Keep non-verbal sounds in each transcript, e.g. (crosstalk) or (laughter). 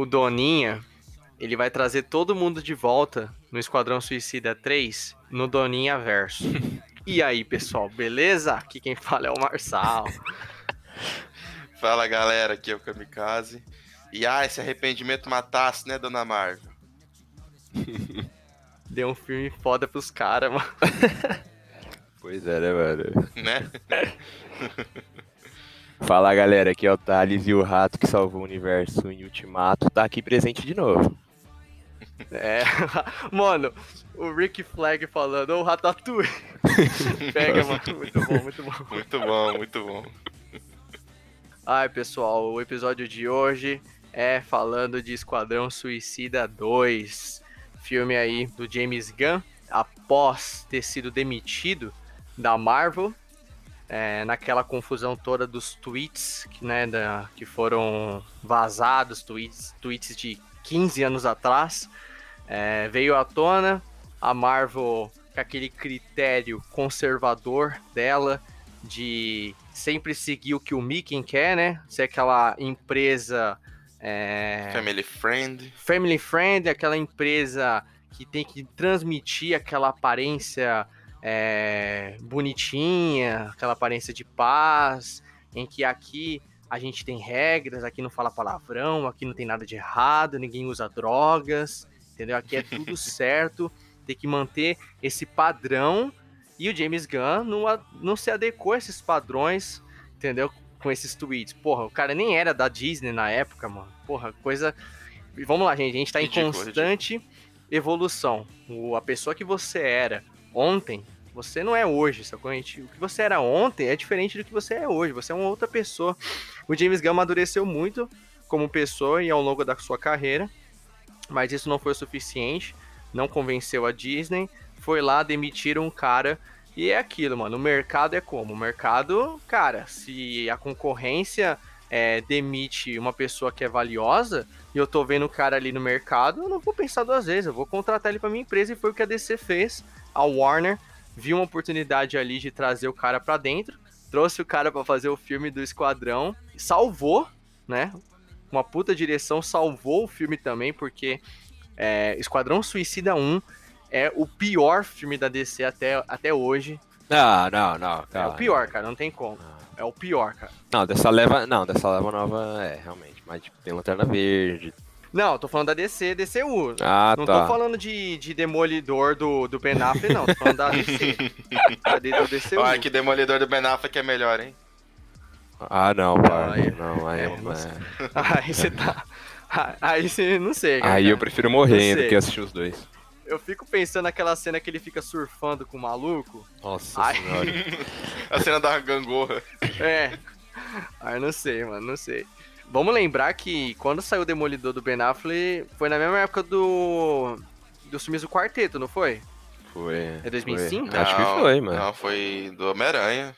o Doninha, ele vai trazer todo mundo de volta no Esquadrão Suicida 3 no Doninha Verso. (laughs) E aí, pessoal, beleza? Aqui quem fala é o Marçal. (laughs) Fala galera, aqui é o Kamikaze. E ah, esse arrependimento matasse, né, dona Marvel? (laughs) Deu um filme foda pros caras, mano. Pois é, né, mano? Né? Fala galera, aqui é o Thales e o rato que salvou o universo em Ultimato tá aqui presente de novo. É, (laughs) mano, o Rick Flag falando, ô Ratatouille. (laughs) Pega, mano, muito bom, muito bom. Muito bom, muito bom. Ai, pessoal, o episódio de hoje é falando de Esquadrão Suicida 2, filme aí do James Gunn, após ter sido demitido da Marvel, é, naquela confusão toda dos tweets que, né, da, que foram vazados, tweets, tweets de 15 anos atrás, é, veio à tona, a Marvel com aquele critério conservador dela de sempre seguir o que o Mickey quer, né? Ser aquela empresa é, Family friend. family friend, aquela empresa que tem que transmitir aquela aparência é, bonitinha, aquela aparência de paz, em que aqui a gente tem regras, aqui não fala palavrão, aqui não tem nada de errado, ninguém usa drogas, entendeu? Aqui é tudo (laughs) certo, tem que manter esse padrão. E o James Gunn não, não se adequou a esses padrões, entendeu? Com esses tweets. Porra, o cara nem era da Disney na época, mano. Porra, coisa. Vamos lá, gente. A gente tá em constante evolução. A pessoa que você era ontem, você não é hoje, sacou? Gente- O que você era ontem é diferente do que você é hoje. Você é uma outra pessoa. O James Gunn amadureceu muito como pessoa e ao longo da sua carreira, mas isso não foi o suficiente. Não convenceu a Disney. Foi lá, demitiram um cara. E é aquilo, mano. O mercado é como? O mercado, cara, se a concorrência é, demite uma pessoa que é valiosa e eu tô vendo o cara ali no mercado, eu não vou pensar duas vezes. Eu vou contratar ele pra minha empresa e foi o que a DC fez. A Warner viu uma oportunidade ali de trazer o cara pra dentro, trouxe o cara pra fazer o filme do Esquadrão, salvou, né? Uma puta direção salvou o filme também, porque é, Esquadrão Suicida 1 é o pior filme da DC até, até hoje. Não, não, não. É calma. o pior, cara, não tem como. É o pior, cara. Não, dessa leva. Não, dessa leva nova é, realmente. Mas tipo, tem lanterna verde. Não, eu tô falando da DC, DCU. Ah, não tá. tô falando de, de Demolidor do, do Ben Affleck, não. Tô falando da DC. (laughs) Da DCU. Olha que Demolidor do Ben Affleck é melhor, hein? Ah, não, pai. aí- Não, aí é, é, é. (laughs) Aí você tá... (laughs) Aí você... Não sei, cara. Aí eu prefiro morrer do que assistir os dois. Eu fico pensando naquela cena que ele fica surfando com o maluco. Nossa Ai. senhora. A cena da gangorra. É. Aí eu não sei, mano, não sei. Vamos lembrar que quando saiu o Demolidor do Ben Affleck, foi na mesma época do... Dos filmes do Quarteto, não foi? Foi. É 2005? foi. Acho que foi, mano. Não, foi do Homem-Aranha.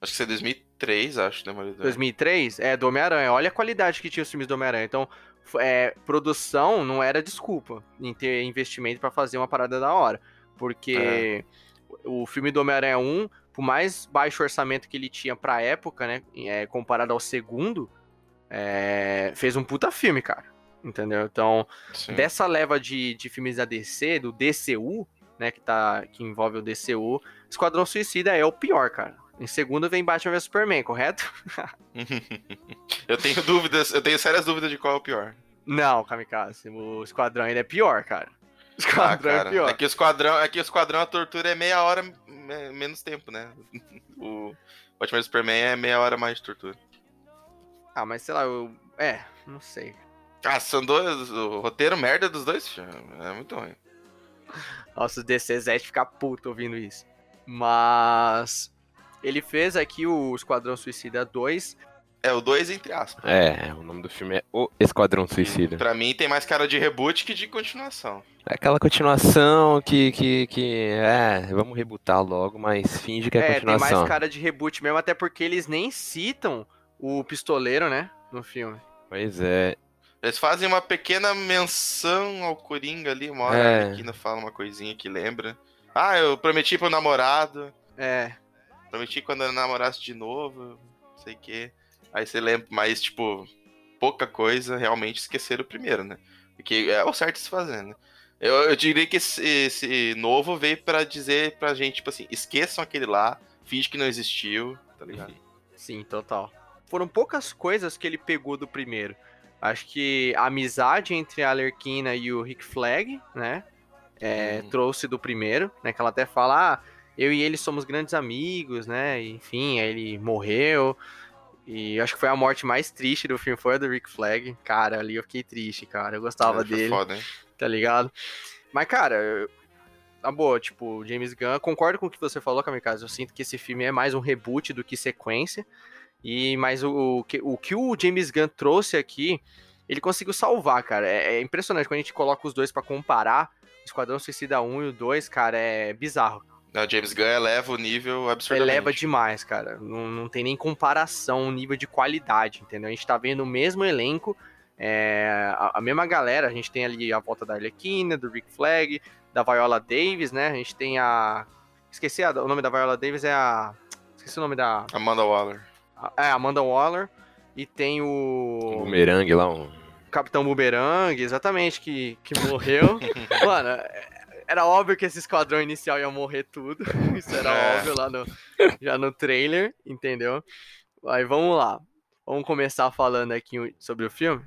Acho que foi 2003, acho, Demolidor. 2003? É, do Homem-Aranha. Olha a qualidade que tinha os filmes do Homem-Aranha. Então, é, produção não era desculpa em ter investimento pra fazer uma parada da hora. Porque o filme do Homem-Aranha 1, por mais baixo orçamento que ele tinha pra época, né? é, comparado ao segundo, é, fez um puta filme, cara. Entendeu? Então, Sim. dessa leva de, de filmes da DC, do DCU, né, que, tá, que envolve o DCU, Esquadrão Suicida é o pior, cara. Em segundo vem Batman vs Superman, correto? (laughs) eu tenho dúvidas, eu tenho sérias dúvidas de qual é o pior. Não, Kamikaze, o Esquadrão ainda é pior, cara. Ah, Esquadrão é cara. pior. É que o esquadrão, é que o esquadrão a tortura é meia hora me- menos tempo, né? (laughs) O Batman vs Superman é meia hora mais de tortura. Ah, mas sei lá, eu... É, não sei. Ah, são dois. O roteiro merda dos dois filmes. É muito ruim. Nossa, o DC Zete fica puto ouvindo isso. Mas... Ele fez aqui o Esquadrão Suicida 2. É o 2 entre aspas. É, o nome do filme é O Esquadrão Suicida. Pra mim tem mais cara de reboot que de continuação. É aquela continuação que, que, que. É, vamos rebutar logo, mas finge que é, É, tem continuação. mais cara de reboot mesmo, até porque eles nem citam o pistoleiro, né? No filme. Pois é. Eles fazem uma pequena menção ao Coringa ali, uma hora É. a Arlequina fala uma coisinha que lembra. Ah, eu prometi pro namorado. É, Prometi quando eu namorasse de novo, não sei o quê. Aí você lembra, mas tipo, pouca coisa, realmente esqueceram o primeiro, né? Porque é o certo de se fazer, né? Eu, eu diria que esse, esse novo veio para dizer pra gente, tipo assim, esqueçam aquele lá, finge que não existiu, tá ligado? Sim, total. Foram poucas coisas que ele pegou do primeiro. Acho que a amizade entre a Alerquina e o Rick Flag, né? É, Uhum. Trouxe do primeiro, né? Que ela até fala, ah, eu e ele somos grandes amigos, né? e, Enfim, aí ele morreu. E acho que foi a morte mais triste do filme, foi a do Rick Flag. Cara, ali eu fiquei triste, cara. Eu gostava É, dele Foda, hein? tá ligado? Mas, cara, eu- na boa, tipo, James Gunn, concordo com o que você falou, Kamikaze. Eu sinto que esse filme é mais um reboot do que sequência. E mas o, o que, o que o James Gunn trouxe aqui, ele conseguiu salvar, cara. É, é impressionante quando a gente coloca os dois pra comparar. O Esquadrão Suicida 1 e o 2, cara, é bizarro. Não, James Gunn eleva o nível absurdamente. Eleva demais, cara. Não, não tem nem comparação o nível de qualidade, entendeu? A gente tá vendo o mesmo elenco, é, a, a mesma galera. A gente tem ali a volta da Arlequina, do Rick Flag, da Viola Davis, né? A gente tem a. Esqueci a- o nome da Viola Davis, é a. Esqueci o nome da. Amanda Waller. A- É, Amanda Waller. E tem o. bumerangue lá, um. Capitão Boomerang, exatamente, que, que morreu. (laughs) Mano, era óbvio que esse esquadrão inicial ia morrer tudo. (laughs) Isso era É. óbvio lá no, já no trailer, entendeu? Aí vamos lá. Vamos começar falando aqui sobre o filme.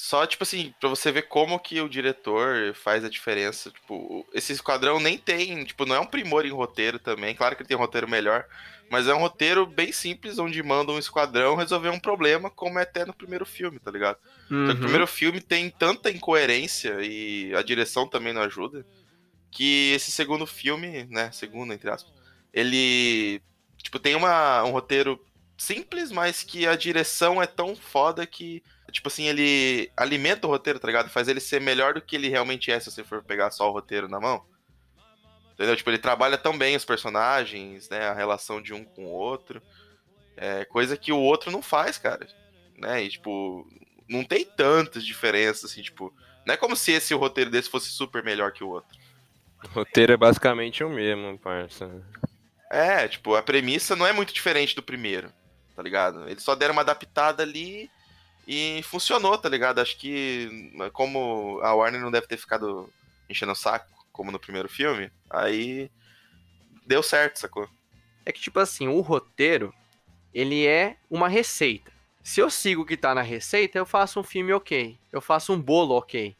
Só, tipo assim, pra você ver como que o diretor faz a diferença. Tipo, esse esquadrão nem tem, tipo, não é um primor em roteiro também. Claro que ele tem um roteiro melhor, mas é um roteiro bem simples, onde manda um esquadrão resolver um problema, como é até no primeiro filme, tá ligado? Que Uhum. o primeiro filme tem tanta incoerência e a direção também não ajuda, que esse segundo filme, né, segundo, entre aspas, ele, tipo, tem uma, um roteiro simples, mas que a direção é tão foda que, tipo assim, ele alimenta o roteiro, tá ligado? Faz ele ser melhor do que ele realmente é se você for pegar só o roteiro na mão. Entendeu? Tipo, ele trabalha tão bem os personagens, né, a relação de um com o outro, é coisa que o outro não faz, cara, né, e, tipo, não tem tantas diferenças, assim, tipo, não é como se esse roteiro desse fosse super melhor que o outro. O roteiro é basicamente o mesmo, parça. É, tipo, a premissa não é muito diferente do primeiro, tá ligado? Eles só deram uma adaptada ali e funcionou, tá ligado? Acho que como a Warner não deve ter ficado enchendo o saco, como no primeiro filme, aí deu certo, sacou? É que, tipo assim, o roteiro, ele é uma receita. Se eu sigo o que tá na receita, eu faço um filme ok. Eu faço um bolo ok,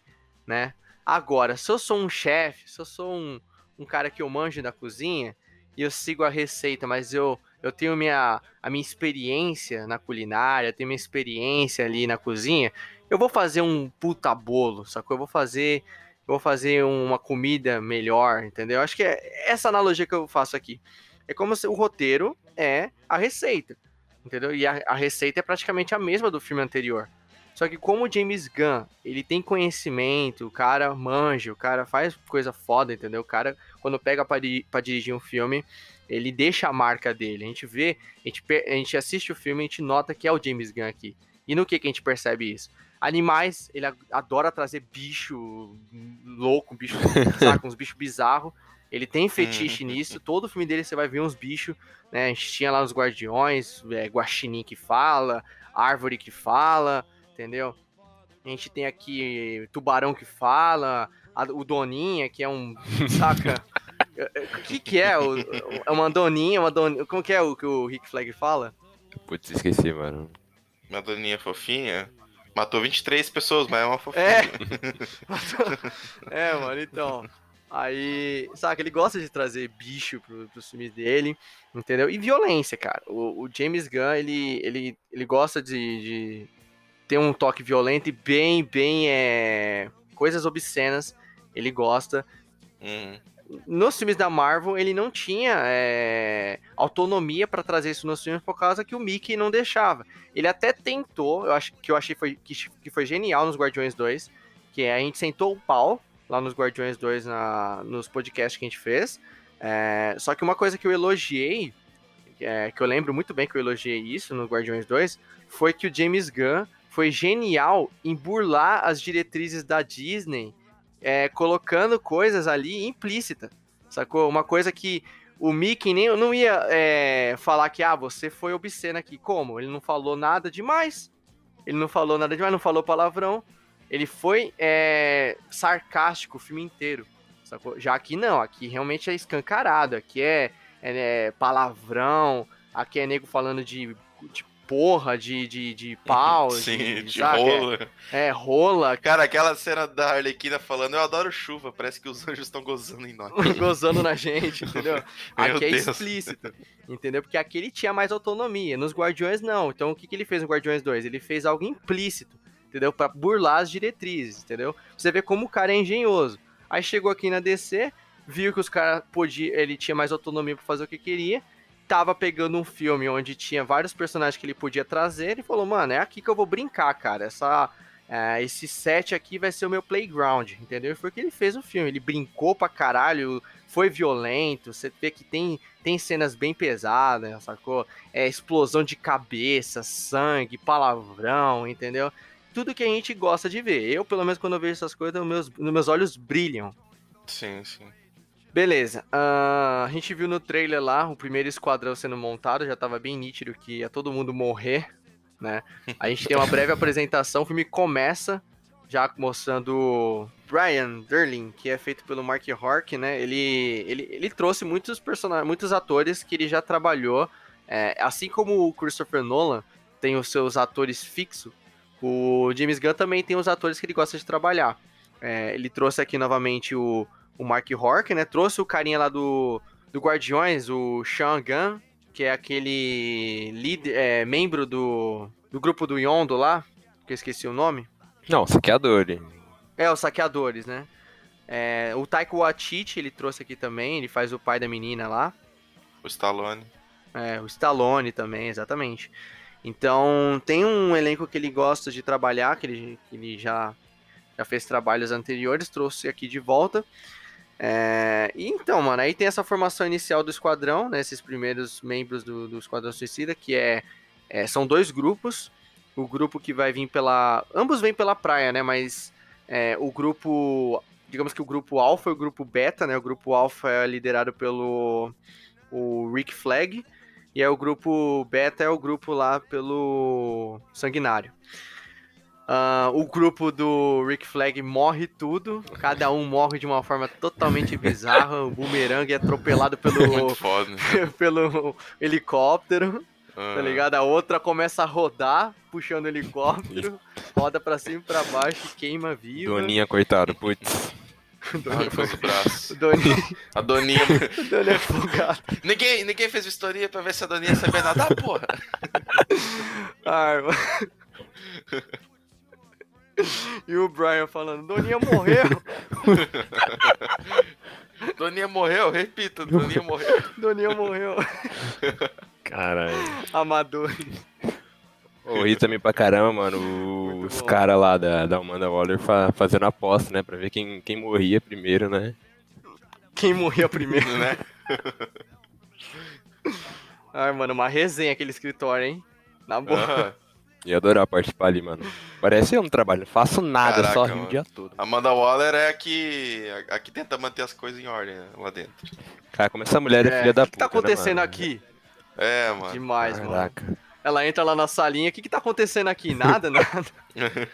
né? Agora, se eu sou um chefe, se eu sou um, um cara que eu manjo da cozinha, e eu sigo a receita, mas eu, eu tenho minha, a minha experiência na culinária, tenho minha experiência ali na cozinha, eu vou fazer um puta bolo, sacou? Eu vou fazer, eu vou fazer uma comida melhor, entendeu? Acho que é essa analogia que eu faço aqui. É como se o roteiro é a receita, entendeu? E a, a receita é praticamente a mesma do filme anterior. Só que como o James Gunn, ele tem conhecimento, o cara manja, o cara faz coisa foda, entendeu? O cara, quando pega pra dirigir um filme, ele deixa a marca dele. A gente vê, a gente, a gente assiste o filme, a gente nota que é o James Gunn aqui. E no que que a gente percebe isso? Animais, ele adora trazer bicho louco, bicho, (laughs) saca, uns bichos bizarros. Ele tem fetiche nisso, todo filme dele você vai ver uns bichos, né? A gente tinha lá os Guardiões, é, Guaxinim que fala, Árvore que fala, entendeu? A gente tem aqui Tubarão que fala, a- o Doninha, que é um. Saca? (laughs) O que, que é? O, é uma Doninha, uma Doninha. Como que é o que o Rick Flag fala? Putz, esqueci, mano. Uma doninha fofinha matou 23 pessoas, mas é uma fofinha. É. (laughs) é, mano, então. Aí, saca, ele gosta de trazer bicho pro, pros filmes dele, entendeu? E violência, cara. O, o James Gunn, ele, ele, ele gosta de, de ter um toque violento e bem, bem, é... Coisas obscenas, ele gosta. Uhum. Nos filmes da Marvel, ele não tinha é, autonomia pra trazer isso nos filmes por causa que o Mickey não deixava. Ele até tentou, eu acho que eu achei foi, que, que foi genial nos Guardiões 2, que é, a gente sentou o pau lá nos Guardiões 2 na, nos podcasts que a gente fez. É, só que uma coisa que eu elogiei, é, que eu lembro muito bem que eu elogiei isso no Guardiões 2, foi que o James Gunn foi genial em burlar as diretrizes da Disney é, colocando coisas ali implícita, sacou? Uma coisa que o Mickey nem não ia é, falar que ah, você foi obsceno aqui. Como? Ele não falou nada demais. Ele não falou nada demais, não falou palavrão. Ele foi é, sarcástico o filme inteiro. Sacou? Já aqui não, aqui realmente é escancarado. Aqui é, é, é palavrão, aqui é nego falando de, de porra, de, de, de (laughs) pau. Sim, de, de saca? rola. É, é, rola. Cara, aquela cena da Arlequina falando, eu adoro chuva, parece que os anjos estão gozando em nós. (laughs) gozando na gente, entendeu? (laughs) Aqui é Deus. explícito, entendeu? Porque aqui ele tinha mais autonomia, nos Guardiões não. Então o que, que ele fez no Guardiões 2? Ele fez algo implícito, entendeu? Pra burlar as diretrizes, entendeu? Você vê como o cara é engenhoso. Aí chegou aqui na DC, viu que os caras podiam, ele tinha mais autonomia pra fazer o que queria, tava pegando um filme onde tinha vários personagens que ele podia trazer e falou, mano, é aqui que eu vou brincar, cara. Essa, é, esse set aqui vai ser o meu playground, entendeu? E foi o que ele fez no filme. Ele brincou pra caralho, foi violento. Você vê que tem, tem cenas bem pesadas, sacou? É explosão de cabeça, sangue, palavrão, entendeu? Tudo que a gente gosta de ver. Eu, pelo menos, quando eu vejo essas coisas, meus, meus olhos brilham. Sim, sim. Beleza. Uh, a gente viu no trailer lá o primeiro esquadrão sendo montado, já tava bem nítido que ia todo mundo morrer, né? A gente tem uma breve apresentação, o filme começa já mostrando Brian Derling, que é feito pelo Mark Hork, né? Ele, ele, ele trouxe muitos personagens, muitos atores que ele já trabalhou, é, assim como o Christopher Nolan tem os seus atores fixos, o James Gunn também tem os atores que ele gosta de trabalhar. É, ele trouxe aqui novamente o o Mark Hork, né? Trouxe o carinha lá do, do Guardiões, o Sean Gunn, que é aquele líder, é, membro do, do grupo do Yondo lá, que eu esqueci o nome. Não, saqueador. É, os saqueadores, né? É, o Taika Waititi ele trouxe aqui também, ele faz o pai da menina lá. O Stallone. É, o Stallone também, exatamente. Então, tem um elenco que ele gosta de trabalhar, que ele, que ele já, já fez trabalhos anteriores, trouxe aqui de volta. É, e então, mano, aí tem essa formação inicial do esquadrão, né? Esses primeiros membros do, do Esquadrão Suicida, que é, é, são dois grupos. O grupo que vai vir pela. Ambos vêm pela praia, né? Mas é, o grupo. Digamos que o grupo Alpha e o grupo Beta, né? O grupo Alpha é liderado pelo o Rick Flag. E é o grupo Beta é o grupo lá pelo Sanguinário. Uh, o grupo do Rick Flag morre tudo, cada um morre de uma forma totalmente bizarra. O Boomerang é atropelado pelo, (laughs) foda. (laughs) pelo helicóptero, Ah, tá ligado? A outra começa a rodar, puxando o helicóptero, roda pra cima e pra baixo, e queima viva. Doninha, coitado, putz. (laughs) Arrancou os braços. O Doninho, A Doninha. o Doninho é afogado. ninguém, ninguém fez vistoria pra ver se a Doninha sabia nadar, porra. Ai, mano. E o Brian falando, Doninha morreu, (laughs) Doninha morreu, repita, Doninha morreu. (laughs) Doninha morreu. Caralho. Amador. Ô, ri também pra caramba, mano. Os caras lá da, da Amanda Waller fa- fazendo aposta, né? Pra ver quem, quem morria primeiro, né? Quem morreu primeiro? né? Ai, mano, uma resenha aquele escritório, hein? Na boa. Aham. Ia adorar participar ali, mano. Parece eu não trabalho, não faço nada, Caraca, só rio mano. o dia todo. Amanda Waller é a que, a que tenta manter as coisas em ordem né, lá dentro. Cara, como essa mulher é, É, filha da O que, puta. que tá acontecendo né, mano? aqui? É, mano. Demais, mano. Caraca. Ela entra lá na salinha, o que que tá acontecendo aqui? Nada, (laughs) nada. (laughs)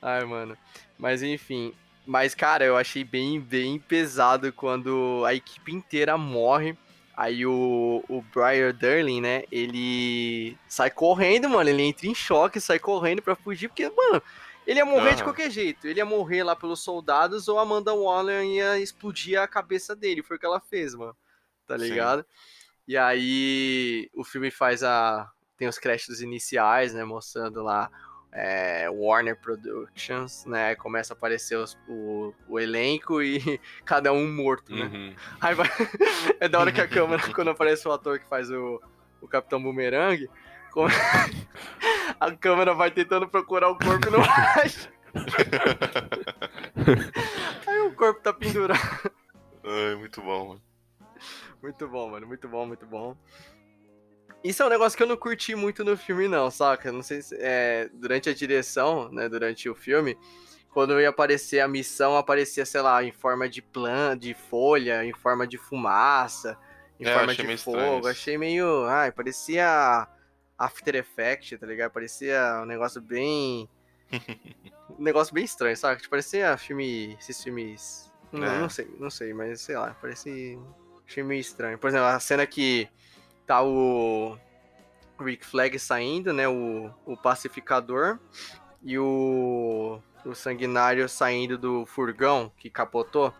Ai, mano. Mas enfim. Mas, cara, eu achei bem, bem pesado quando a equipe inteira morre. Aí o, o Brian Durling, né? Ele sai correndo, mano. Ele entra em choque, sai correndo pra fugir, porque, mano, ele ia morrer de qualquer jeito. Ele ia morrer lá pelos soldados ou a Amanda Waller ia explodir a cabeça dele. Foi o que ela fez, mano. Tá Sim. ligado? E aí o filme faz a. Tem os créditos iniciais, né? Mostrando lá é, Warner Productions, né? Começa a aparecer os- o, o elenco e (laughs) cada um morto, né? Uhum. Aí vai... (laughs) é da hora que a câmera, (laughs) quando aparece o ator que faz o, o Capitão Boomerang, come- a câmera vai tentando procurar o corpo e não acha. Aí o corpo tá pendurado. Ai, muito bom, mano. Muito bom, mano. Muito bom, muito bom. Isso é um negócio que eu não curti muito no filme, não, saca? Não sei se. É, durante a direção, né? Durante o filme, quando ia aparecer a missão, aparecia, sei lá, em forma de planta, de folha, em forma de fumaça, em É, forma achei de meio fogo. Achei meio. Ai, parecia. After Effects, tá ligado? Parecia um negócio bem. um (laughs) negócio bem estranho, sabe? Tipo, parecia filme. Esses filmes. Não, É. não sei, não sei, mas sei lá, parecia um filme estranho. Por exemplo, a cena que tá o Rick Flag saindo, né? O, o pacificador e o, o sanguinário saindo do furgão que capotou.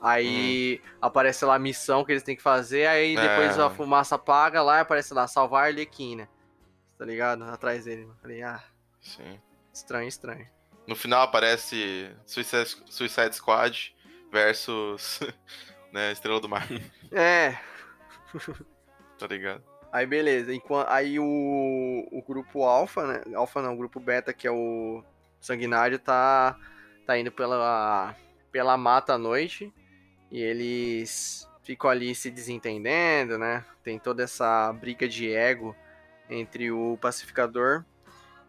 Aí aparece lá a missão que eles têm que fazer, aí depois É. a fumaça apaga lá aparece lá, salvar a Arlequina. Tá ligado? Atrás dele. Eu falei, ah, Sim. estranho, estranho. No final aparece Suicide, Suicide Squad versus (laughs) né, Estrela do Mar, É, (laughs) tá ligado? aí beleza. Enquanto, aí o, o grupo Alpha, né? Alpha não, o grupo Beta, que é o Sanguinário, tá, tá indo pela, pela mata à noite. E eles ficam ali se desentendendo, né? Tem toda essa briga de ego entre o pacificador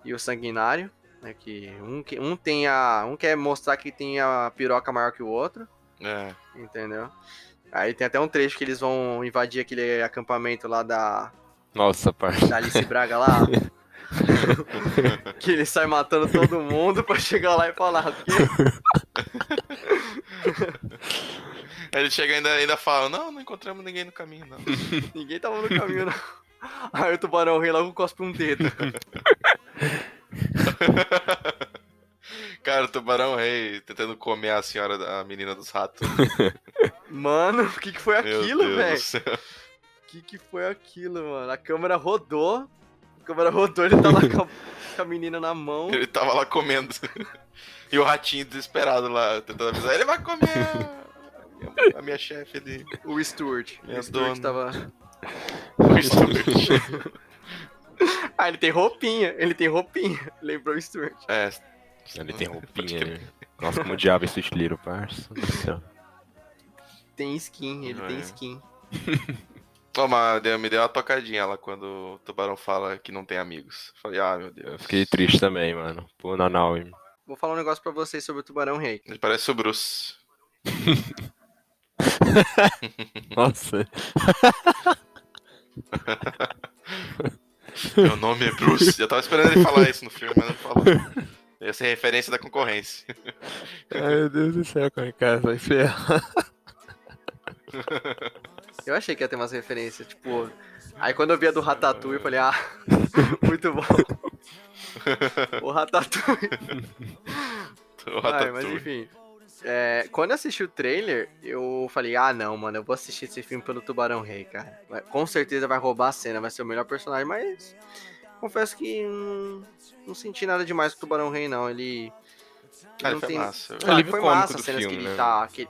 e o sanguinário, né? Que um, que- um tem a. Um quer mostrar que tem a piroca maior que o outro, É. entendeu? Aí tem até um trecho que eles vão invadir aquele acampamento lá da, Nossa, parça. da Alice Braga lá. (laughs) que ele sai matando todo mundo pra chegar lá e falar ele chega e ainda, ainda fala, não, não encontramos ninguém no caminho, não. (laughs) Ninguém tava no caminho, não. Aí o tubarão rei logo cospe um dedo. (laughs) Cara, o tubarão rei tentando comer a senhora, a menina dos ratos. (laughs) Mano, o que, que foi Meu aquilo, velho? O que, que foi aquilo, mano? A câmera rodou. A câmera rodou, ele tá lá com a, com a menina na mão. Ele tava lá comendo. (laughs) E o ratinho desesperado lá, tentando avisar. Ele vai comer a (laughs) minha, a minha chefe ali. O Stuart. Minha o Stuart dona. tava. O Stuart. Ah, ele tem roupinha. Ele tem roupinha. Lembrou o Stuart. É. Ele tem roupinha, né? Nossa, como diabo esse Little, parça. (laughs) Tem skin, ele tem É. skin. Ô, mas deu- me deu uma tocadinha lá quando o tubarão fala que não tem amigos. Falei, ah, meu Eu Deus. fiquei triste também, mano. Pô, Nanau. Vou falar um negócio pra vocês sobre o tubarão rei. Ele parece o Bruce. (laughs) Nossa. (laughs) Meu nome é Bruce. Eu tava esperando ele falar isso no filme, mas não falou. Essa é referência da concorrência. Ai, meu Deus do céu, como é cara vai ferrar? Eu achei que ia ter umas referências, tipo. Aí quando eu vi a do Ratatouille, eu falei, ah, (laughs) muito bom. o Ratatouille. (laughs) O Ai, mas Ratatouille. enfim. É, quando eu assisti o trailer, eu falei, ah não, mano, eu vou assistir esse filme pelo Tubarão Rei, cara. Com certeza vai roubar a cena, vai ser o melhor personagem, mas confesso que hum, não senti nada demais com o Tubarão Rei, não. Ele. Ah, ele não foi tem- massa. É Claro, alívio foi massa as cenas filme, que ele né? tá. que-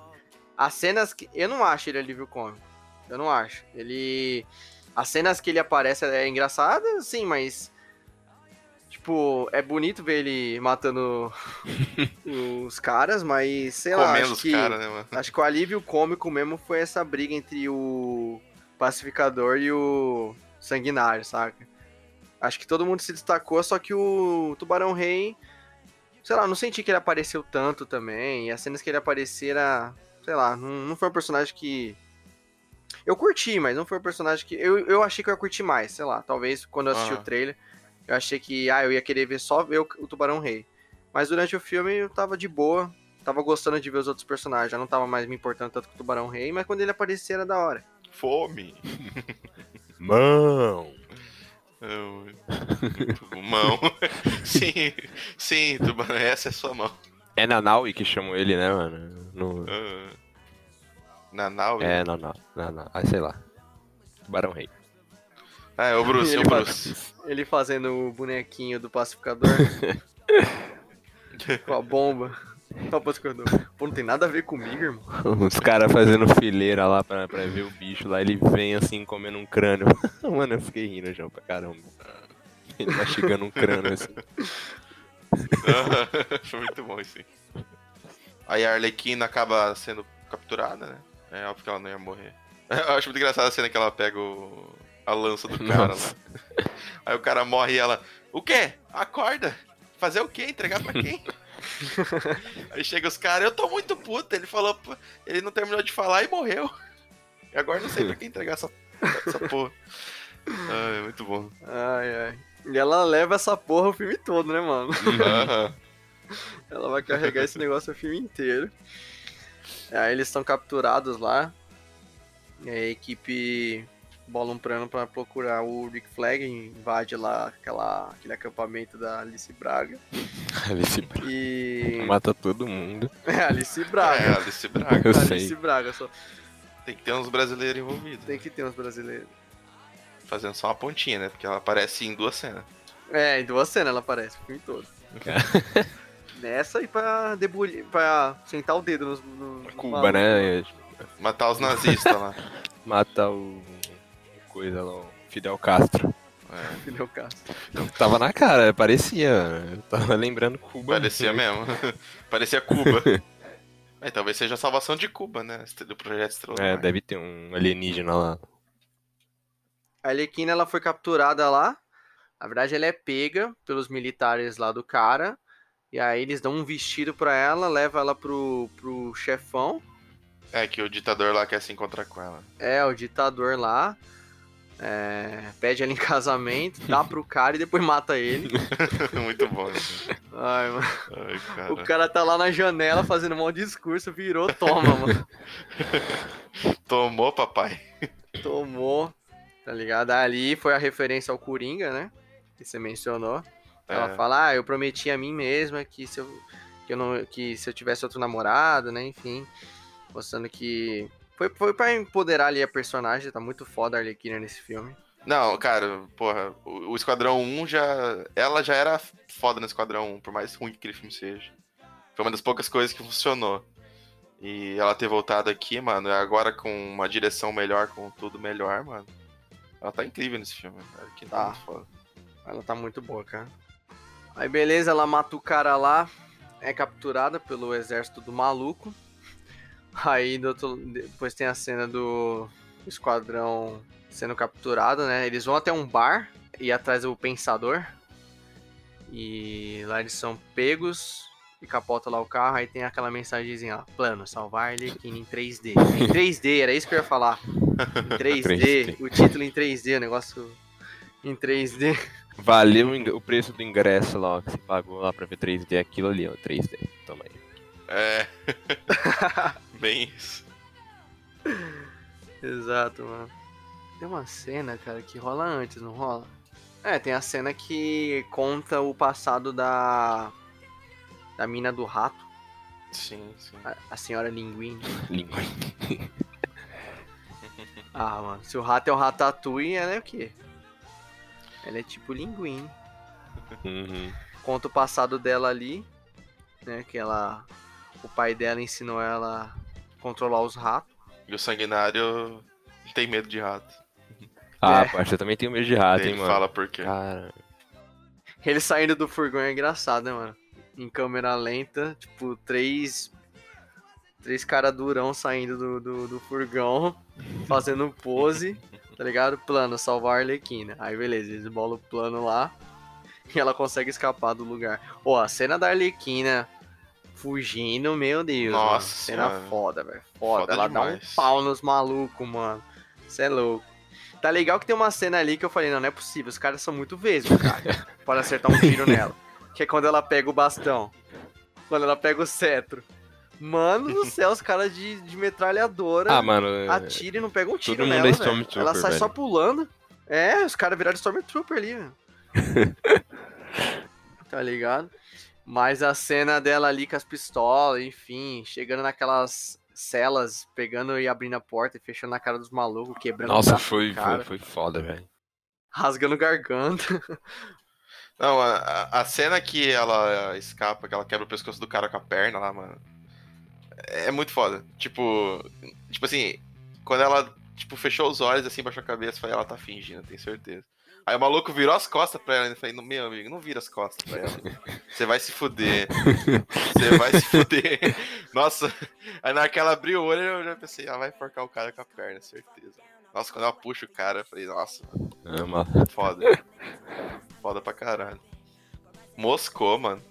As cenas que. Eu não acho ele alívio cômico. Eu não acho. Ele. As cenas que ele aparece é engraçada, sim, mas. Tipo, é bonito ver ele matando (laughs) os caras, mas sei lá, acho que, caras, né, mano? acho que o alívio cômico mesmo foi essa briga entre o pacificador e o sanguinário, saca? Acho que todo mundo se destacou, só que o Tubarão Rei, sei lá, não senti que ele apareceu tanto também. E as cenas que ele aparecera, sei lá, não, não foi um personagem que. Eu curti, mas não foi um personagem que. Eu, eu achei que eu ia curtir mais, sei lá. Talvez quando eu assisti Ah. o trailer, eu achei que ah, eu ia querer ver só ver o, o Tubarão Rei. Mas durante o filme eu tava de boa, tava gostando de ver os outros personagens, já não tava mais me importando tanto com o Tubarão Rei, mas quando ele aparecia era da hora. Fome. (laughs) Mão. Eu- Mão. (laughs) sim, sim, tubarão, essa é sua mão. É Nanaui que chamam ele, né, mano? No... Ah. Nanau? É, Nanau. Nanau. Ah, sei lá. Tubarão Rei. Ah, é o Bruce, é o Ele Bruce. Ele fazendo o bonequinho do pacificador (laughs) com a bomba. Ó, o pacificador. Pô, não tem nada a ver comigo, irmão. Os caras fazendo fileira lá pra, pra ver o bicho lá, ele vem assim comendo um crânio. (laughs) Mano, eu fiquei rindo, João, pra caramba. Ele mastigando um crânio assim. (laughs) Foi muito bom isso aí. Aí a Arlequina acaba sendo capturada, né? É óbvio que ela não ia morrer. (laughs) Eu acho muito engraçada a cena que ela pega o... a lança do cara Nossa. lá. Aí o cara morre e ela. O quê? Acorda! Fazer o quê? Entregar pra quem? Aí chega os caras, eu tô muito puto. Ele falou, ele não terminou de falar e morreu. E agora não sei pra quem entregar essa, essa porra. Ai, muito bom. Ai, ai. E ela leva essa porra o filme todo, né, mano? Aham. (laughs) Ela vai carregar esse negócio o filme inteiro. Aí eles estão capturados lá. E aí a equipe bola um plano pra procurar o Rick Flag, invade lá aquela, aquele acampamento da Alice Braga. (laughs) Alice E. mata todo mundo. (laughs) É, Alice É, Braga. Alice Braga. Eu Alice sei. Braga, só Tem que ter uns brasileiros envolvidos. tem que ter uns brasileiros. Fazendo só uma pontinha, né? Porque ela aparece em duas cenas. É, em duas cenas ela aparece, o filme todo. (laughs) Nessa e pra debulhar, pra sentar o dedo nos. No, Cuba, né? Matar os nazistas lá. Mata o. Coisa lá, o Fidel Castro. É, (laughs) Fidel Castro. Tava na cara, parecia. Eu tava (laughs) lembrando Cuba. parecia mesmo. (laughs) parecia Cuba. É, talvez seja a salvação de Cuba, né? Do projeto Estrela É, deve ter um alienígena lá. A Arlequina ela foi capturada lá. Na verdade, ela é pega pelos militares lá do cara. E aí eles dão um vestido pra ela, leva ela pro, pro chefão. É, que o ditador lá quer se encontrar com ela. É, o ditador lá. É, pede ela em (laughs) casamento, dá pro cara e depois mata ele. (laughs) Muito bom. né? Ai, mano. Ai, O cara. cara tá lá na janela fazendo um de discurso, virou, toma, mano. (laughs) Tomou, papai. Tomou, tá ligado? Ali foi a referência ao Coringa, né? Que você mencionou. Ela É. fala, ah, eu prometi a mim mesma que se eu, que eu não, que se eu tivesse outro namorado, né, enfim, mostrando que foi, foi pra empoderar ali a personagem, tá muito foda a Arlequina nesse filme. Não, cara, porra, o, o Esquadrão 1 já. Ela já era foda no Esquadrão 1, por mais ruim que aquele filme seja. Foi uma das poucas coisas que funcionou. E ela ter voltado aqui, mano, agora com uma direção melhor, com tudo melhor, mano. Ela tá incrível nesse filme. Cara, que Tá. muito foda. Ela tá muito boa, cara. Aí beleza, ela mata o cara lá, é capturada pelo exército do maluco. Aí do outro- depois tem a cena do esquadrão sendo capturado, né? Eles vão até um bar e atrás do pensador. E lá eles são pegos e capota lá o carro. Aí tem aquela mensagenzinha lá: plano, salvar Arlequina em 3D. Em (laughs) 3D, era isso que eu ia falar. Em (laughs) 3D, 3D. o título em 3D, o negócio em 3D. Valeu o preço do ingresso lá, ó, que você pagou lá pra ver 3D, aquilo ali, ó, 3D. Toma aí. É. (laughs) (laughs) Bem isso. Exato, mano. Tem uma cena, cara, que rola antes, não rola? É, tem a cena que conta o passado da. da mina do rato, Sim, sim. a, a senhora Linguini. Língua. (laughs) (laughs) Ah, mano, se o rato é o Ratatouille, ela é o quê? Ela é tipo Linguini. Uhum. Conta o passado dela ali, né? Que ela. O pai dela ensinou ela controlar os ratos. E o sanguinário tem medo de rato. Ah, É. parça, eu também tenho medo de rato, Ele hein, mano. fala por quê. Cara, Ele saindo do furgão é engraçado, né, mano? Em câmera lenta, tipo, três. Três caras durão saindo do, do, do furgão, (laughs) fazendo pose, tá ligado? Plano, salvar a Arlequina. Aí beleza, eles bolam o plano lá e ela consegue escapar do lugar. Ó, a cena da Arlequina fugindo, meu Deus. Nossa mano. Cena senhora. foda, velho. Foda. Foda Ela dá um demais. pau nos malucos, mano. Cê é louco. Tá legal que tem uma cena ali que eu falei, não, não é possível, os caras são muito vesgos, cara, (laughs) para acertar um tiro nela. Que é quando ela pega o bastão. Quando ela pega o cetro. Mano do (laughs) céu, os caras de, de metralhadora ah, mano, atiram e não pegam um tiro todo mundo nela, é velho. Stormtrooper, Ela sai só velho. pulando. É, os caras viraram Stormtrooper ali, velho. (laughs) tá ligado? Mas a cena dela ali com as pistolas, enfim, chegando naquelas celas, pegando e abrindo a porta e fechando na cara dos malucos, quebrando o Nossa, foi, cara, foi, foi foda, velho. rasgando garganta. (laughs) Não, a, a- cena que ela escapa, que ela quebra o pescoço do cara com a perna lá, mano. É muito foda. Tipo. Tipo assim, quando ela, tipo, fechou os olhos assim, baixou a cabeça, falei, ela tá fingindo, tenho certeza. Aí o maluco virou as costas pra ela e eu falei, meu amigo, não vira as costas pra ela. Você vai se fuder. Você vai se fuder. (laughs) Nossa, aí na hora que ela abriu o olho, eu já pensei, ela vai enforcar o cara com a perna, certeza. Nossa, quando ela puxa o cara, eu falei, nossa, Ama. foda. Foda pra caralho. Moscou, mano.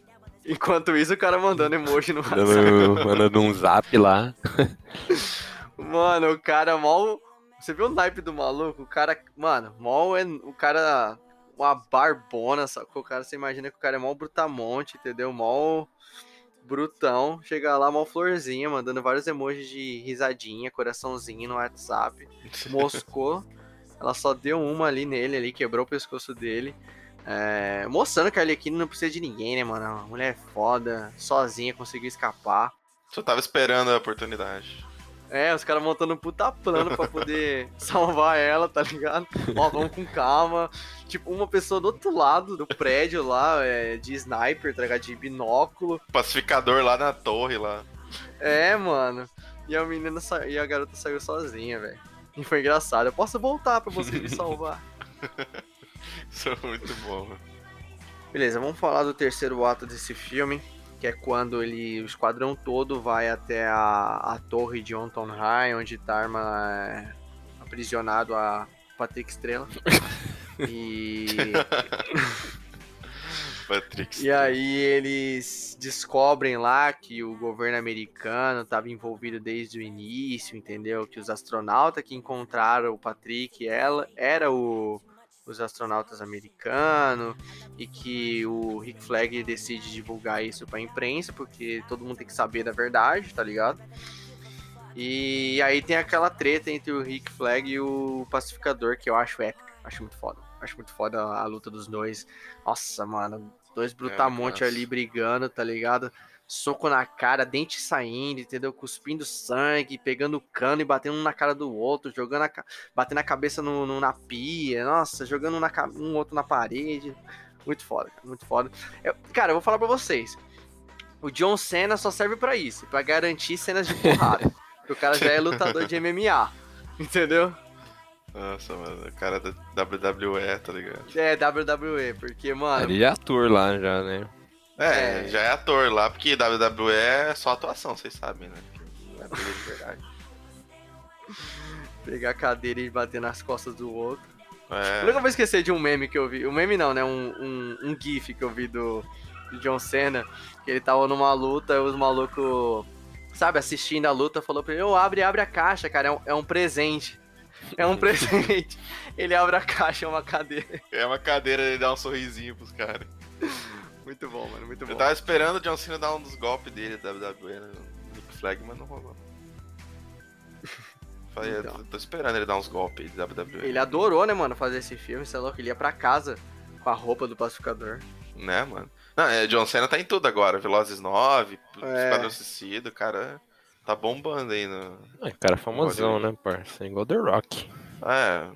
Enquanto isso, o cara mandando emoji no WhatsApp. Dando, mandando um zap lá. (laughs) Mano, o cara mal você viu o naipe do maluco? O cara, mano, mó é o cara uma barbona, sacou? O cara, você imagina que o cara é mó brutamonte, entendeu? Mó brutão. Chega lá, mó florzinha, mandando vários emojis de risadinha, coraçãozinho no WhatsApp. Moscou. (laughs) Ela só deu uma ali nele, ali, quebrou o pescoço dele. É, mostrando que a Arlequina não precisa de ninguém, né, mano? A mulher é foda, sozinha, conseguiu escapar. Só tava esperando a oportunidade. É, os caras montando um puta plano pra poder (laughs) salvar ela, tá ligado? Ó, vamos com calma. Tipo, uma pessoa do outro lado do prédio lá, é, de sniper, tá ligado? De binóculo. Pacificador lá na torre lá. É, mano. E a menina sa... e a garota saiu sozinha, velho. E foi engraçado. Eu posso voltar pra você me salvar. (laughs) Isso é muito bom, mano. Beleza, vamos falar do terceiro ato desse filme, que é quando ele, o esquadrão todo vai até a, a torre de Onton High, onde tá arma, aprisionado a Patrick Estrela. (laughs) e (laughs) Patrick. E aí eles descobrem lá que o governo americano estava envolvido desde o início, entendeu? Que os astronautas que encontraram o Patrick, ela era o, os astronautas americanos e que o Rick Flag decide divulgar isso para a imprensa porque todo mundo tem que saber da verdade, tá ligado? E aí tem aquela treta entre o Rick Flag e o Pacificador que eu acho épica, acho muito foda. Acho muito foda a luta dos dois. Nossa, mano, dois brutamontes É, ali brigando, tá ligado? Soco na cara, dente saindo, entendeu? Cuspindo sangue, pegando cano e batendo um na cara do outro, jogando a, batendo a cabeça no, no- na pia, nossa, jogando na ca- um outro na parede. Muito foda, cara, muito foda. Eu- cara, eu vou falar pra vocês. O John Cena só serve pra isso, pra garantir cenas de porrada. porque o cara já é lutador de MMA, (laughs) entendeu? Nossa, mano, o cara da WWE, tá ligado? É, WWE, porque, mano, Ele é ator lá já, né? É, É. já é ator lá, porque WWE é só atuação, vocês sabem, né? Não é briga de verdade. (laughs) pegar a cadeira e bater nas costas do outro. Eu É, nunca vou esquecer de um meme que eu vi. Um meme não, né? Um, um, um gif que eu vi do, do John Cena. Que ele tava numa luta e os malucos, sabe, assistindo a luta, falou pra ele, ô, abre, abre a caixa, cara, é um, é um presente. (laughs) É um presente. Ele abre a caixa, é uma cadeira. é uma cadeira ele dá um sorrisinho pros caras. (laughs) Muito bom, mano, muito bom. Eu tava esperando o John Cena dar um dos golpes dele da WWE no Nick Flag, mas não rolou. (laughs) Falei, Então. eu tô esperando ele dar uns golpes aí da WWE. Ele adorou, né, mano, fazer esse filme, sei lá, que ele ia pra casa com a roupa do pacificador. Né, mano? Não, é, John Cena tá em tudo agora. Velozes 9, É. Esquadrão Suicida, o cara tá bombando aí no... É, cara famosão, né, parça? É igual The Rock. É,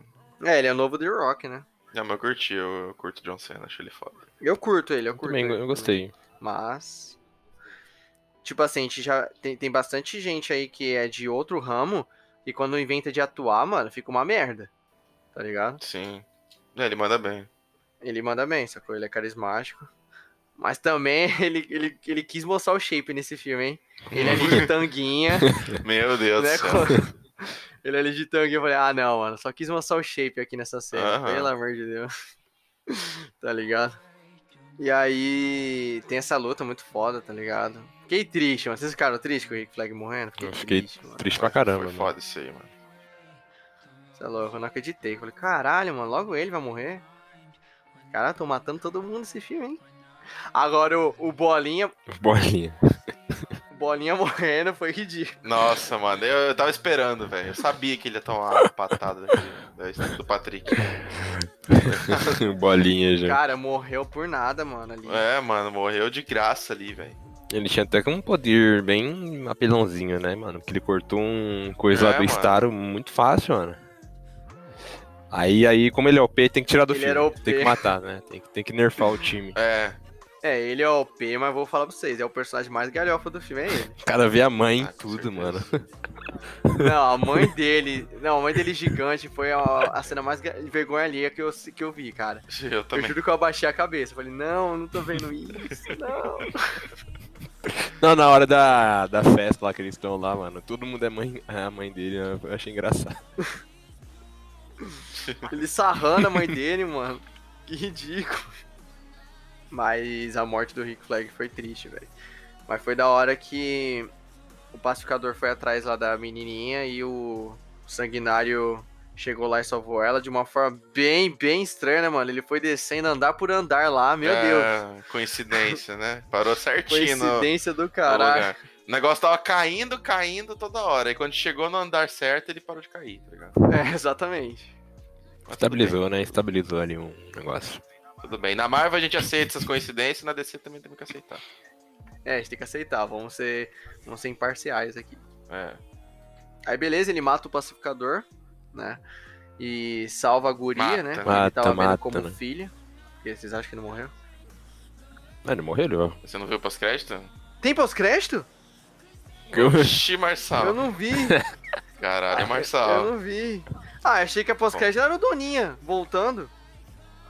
É, ele é novo The Rock, né? É, mas eu curti, eu, eu curto John Cena, acho ele foda. Eu curto ele, eu Eu curto também ele. eu gostei. Mas. Tipo assim, a gente já. Tem, tem bastante gente aí que é de outro ramo. E quando inventa de atuar, mano, fica uma merda. Tá ligado? Sim. É, ele manda bem. Ele manda bem, sacou? Ele é carismático. Mas também (laughs) ele, ele, ele quis mostrar o shape nesse filme, hein? Ele (laughs) ali de tanguinha. Meu Deus né? do céu. Ele ali de tanguinha. Eu falei, ah, não, mano. Só quis mostrar o shape aqui nessa cena. Aham. Pelo amor de Deus. (laughs) tá ligado? E aí tem essa luta muito foda, tá ligado? Fiquei triste, mano. Vocês ficaram tristes com o Rick Flag morrendo? Fiquei Eu fiquei triste, mano. Triste pra caramba, Foi mano. foda isso aí, mano. Você é louco, eu não acreditei. Falei, caralho, mano, logo ele vai morrer. Caralho, tô matando todo mundo nesse filme, hein? Agora o, o Bolinha, Bolinha. Bolinha morrendo foi ridículo. Nossa, mano, eu, eu tava esperando, velho. Eu sabia que ele ia tomar uma patada daquele, da- do Patrick. (laughs) Bolinha já. Cara, morreu por nada, mano, ali. É, mano, morreu de graça ali, velho. Ele tinha até um poder bem apelãozinho, né, mano? Que ele cortou um coisa lá É, do mano. Staro muito fácil, mano. Aí, aí, como ele é OP, tem que tirar do Ele filme. era OP. Tem que matar, né? Tem que, tem que nerfar o time. É, É, ele é OP, mas vou falar pra vocês, é o personagem mais galhofa do filme, é ele. O cara vê a mãe em Ah, tudo, mano. Não, a mãe (laughs) dele. Não, a mãe dele gigante foi a, a cena mais vergonha alheia que eu, que eu vi, cara. eu Eu também. juro que eu abaixei a cabeça. Falei, não, não tô vendo isso, não. (laughs) Não, na hora da, da festa lá que eles estão lá, mano. Todo mundo é mãe, é a mãe dele, né? eu achei engraçado. Ele sarrando a mãe dele, mano. Que ridículo. Mas a morte do Rick Flag foi triste, velho. Mas foi da hora que o pacificador foi atrás lá da menininha e o sanguinário chegou lá e salvou ela de uma forma bem, bem estranha, né, mano? Ele foi descendo andar por andar lá, meu É, Deus. Coincidência, né? Parou certinho no, Coincidência do no caralho. lugar. O negócio tava caindo, caindo toda hora. E quando chegou no andar certo, ele parou de cair, tá ligado? É, exatamente. Estabilizou, né? Estabilizou ali um negócio. Tudo bem. Na Marvel a gente aceita essas coincidências, na DC também temos que aceitar. É, a gente tem que aceitar, vamos ser, vamos ser imparciais aqui. É. Aí beleza, ele mata o pacificador, né? E salva a guria, Mata. né? que ele Mata, tava vendo mata, como né? filha. Porque vocês acham que não morreu? Ah, ele morreu, ele. Você não viu o pós-crédito? Tem pós-crédito? Oxi, Eu Marçal. não vi. Caralho, Eu Marçal. não vi. Ah, achei que a pós-crédito era o Doninha, voltando.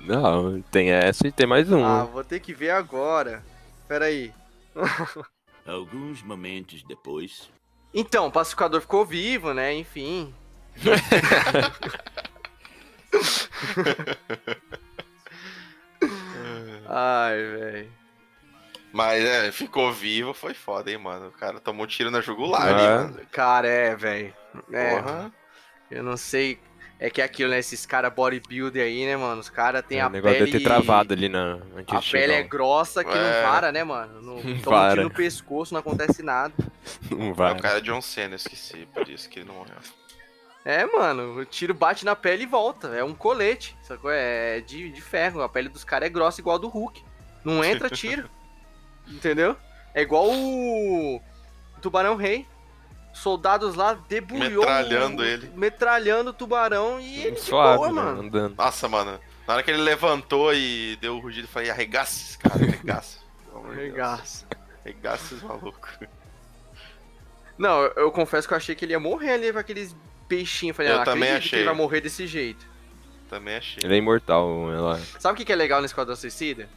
Não, tem essa e tem mais um. Ah, vou ter que ver agora. Pera aí. (laughs) Alguns momentos depois. Então, o pacificador ficou vivo, né? Enfim. (laughs) Ai, velho. Mas é, ficou vivo, foi foda, hein, mano. O cara tomou tiro na jugular ali, É. mano. Cara, é, velho. É, Porra. eu não sei. É que é aquilo, né? Esses caras bodybuilder aí, né, mano? Os caras têm É, a o negócio pele... deve ter travado ali na, antes A de pele é grossa que É. não para, né, mano? Não, Não (laughs) toma um no pescoço, não acontece nada. Não É vai. o cara John Cena, eu esqueci, por isso que ele não morreu. É, mano, o tiro bate na pele e volta. É um colete, sacou? É de, de ferro. A pele dos caras é grossa igual a do Hulk. Não entra tiro. (laughs) entendeu? É igual o Tubarão Rei. Soldados lá debulhou. Metralhando o- ele. Metralhando o tubarão e ele de Suave, boa, né? mano. Andando. Nossa, mano. Na hora que ele levantou e deu o rugido, eu falei, arregaça esse cara, arregaça. (laughs) Pelo amor de Deus. Regaça. Arregaça esses malucos. Não, eu, eu confesso que eu achei que ele ia morrer ali com aqueles peixinhos. Falei, Eu ah, também acredito que achei. ele vai morrer desse jeito. Também achei. Ele é imortal, ela. Sabe o que que é legal no Esquadrão Suicida?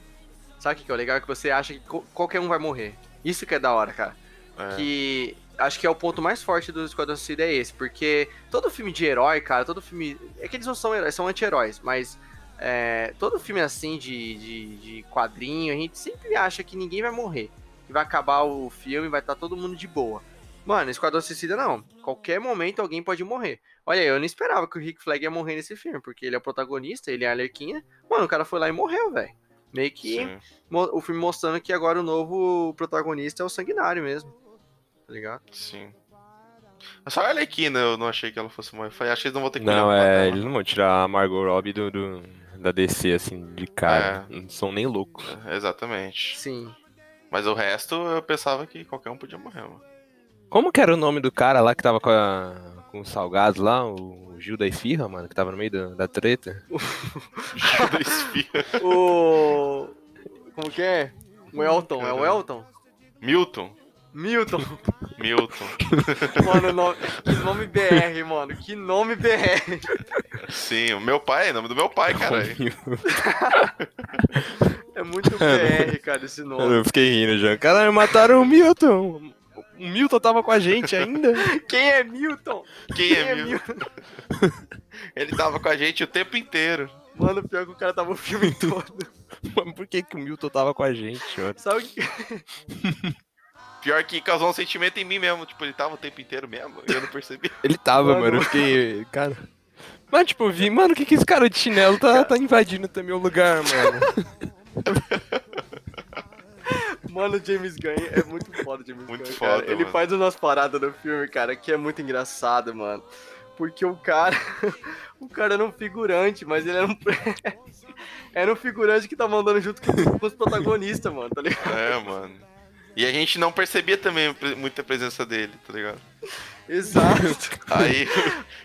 Sabe o que que é legal? É que você acha que qualquer um vai morrer. Isso que é da hora, cara. É. Que acho que é o ponto mais forte do Esquadrão Suicida é esse. Porque todo filme de herói, cara, todo filme... É que eles não são heróis, são anti-heróis. Mas é, todo filme assim de, de, de quadrinho, a gente sempre acha que ninguém vai morrer. Que vai acabar o filme vai estar todo mundo de boa. Mano, Esquadrão Suicida não. Qualquer momento alguém pode morrer. Olha, eu não esperava que o Rick Flag ia morrer nesse filme, porque ele é o protagonista, ele é a Arlequina. Mano, o cara foi lá e morreu, velho. Meio que Sim. o filme mostrando que agora o novo protagonista é o Sanguinário mesmo. Tá ligado? Sim. Mas só a Arlequina eu não achei que ela fosse morrer. Eu Falei, acho que eles não vão ter que Não, é. Eles não vão tirar a Margot Robbie do, do- da DC, assim, de cara. Não são nem loucos. É, Exatamente. Sim. Mas o resto eu pensava que qualquer um podia morrer, mano. Como que era o nome do cara lá que tava com, a, com os salgados lá? O Gil da Esfirra, mano, que tava no meio da, da treta? (laughs) Judas Espia. O. Como que é? O Elton, é o Elton? Milton. Milton. Milton. (laughs) Mano, o nome- que nome BR, mano. Que nome BR. Sim, o meu pai, é nome do meu pai, caralho. (laughs) É muito BR, cara, esse nome. Eu fiquei rindo já. Caralho, mataram o Milton. O Milton tava com a gente ainda. (laughs) Quem é Milton? Quem é Milton? Ele tava com a gente o tempo inteiro. Mano, pior que o cara tava o filme todo. Mano, por que, que o Milton tava com a gente, mano? Sabe o que. Pior que causou um sentimento em mim mesmo. Tipo, ele tava o tempo inteiro mesmo. E eu não percebi. (laughs) Ele tava, Mano. mano. Eu fiquei. Cara. Mas, tipo, eu vi, mano, o que, que esse cara de chinelo tá, tá invadindo também o lugar, mano? (laughs) Mano, o James Gunn é muito foda, James Muito Gunn, foda. Ele mano. faz umas paradas no filme, cara, que é muito engraçado, mano. Porque o cara. (laughs) o cara era um figurante, mas ele era um. era um figurante que tava andando junto com os protagonistas, mano, tá ligado? É, mano. E a gente não percebia também muita presença dele, tá ligado? (laughs) Exato. Aí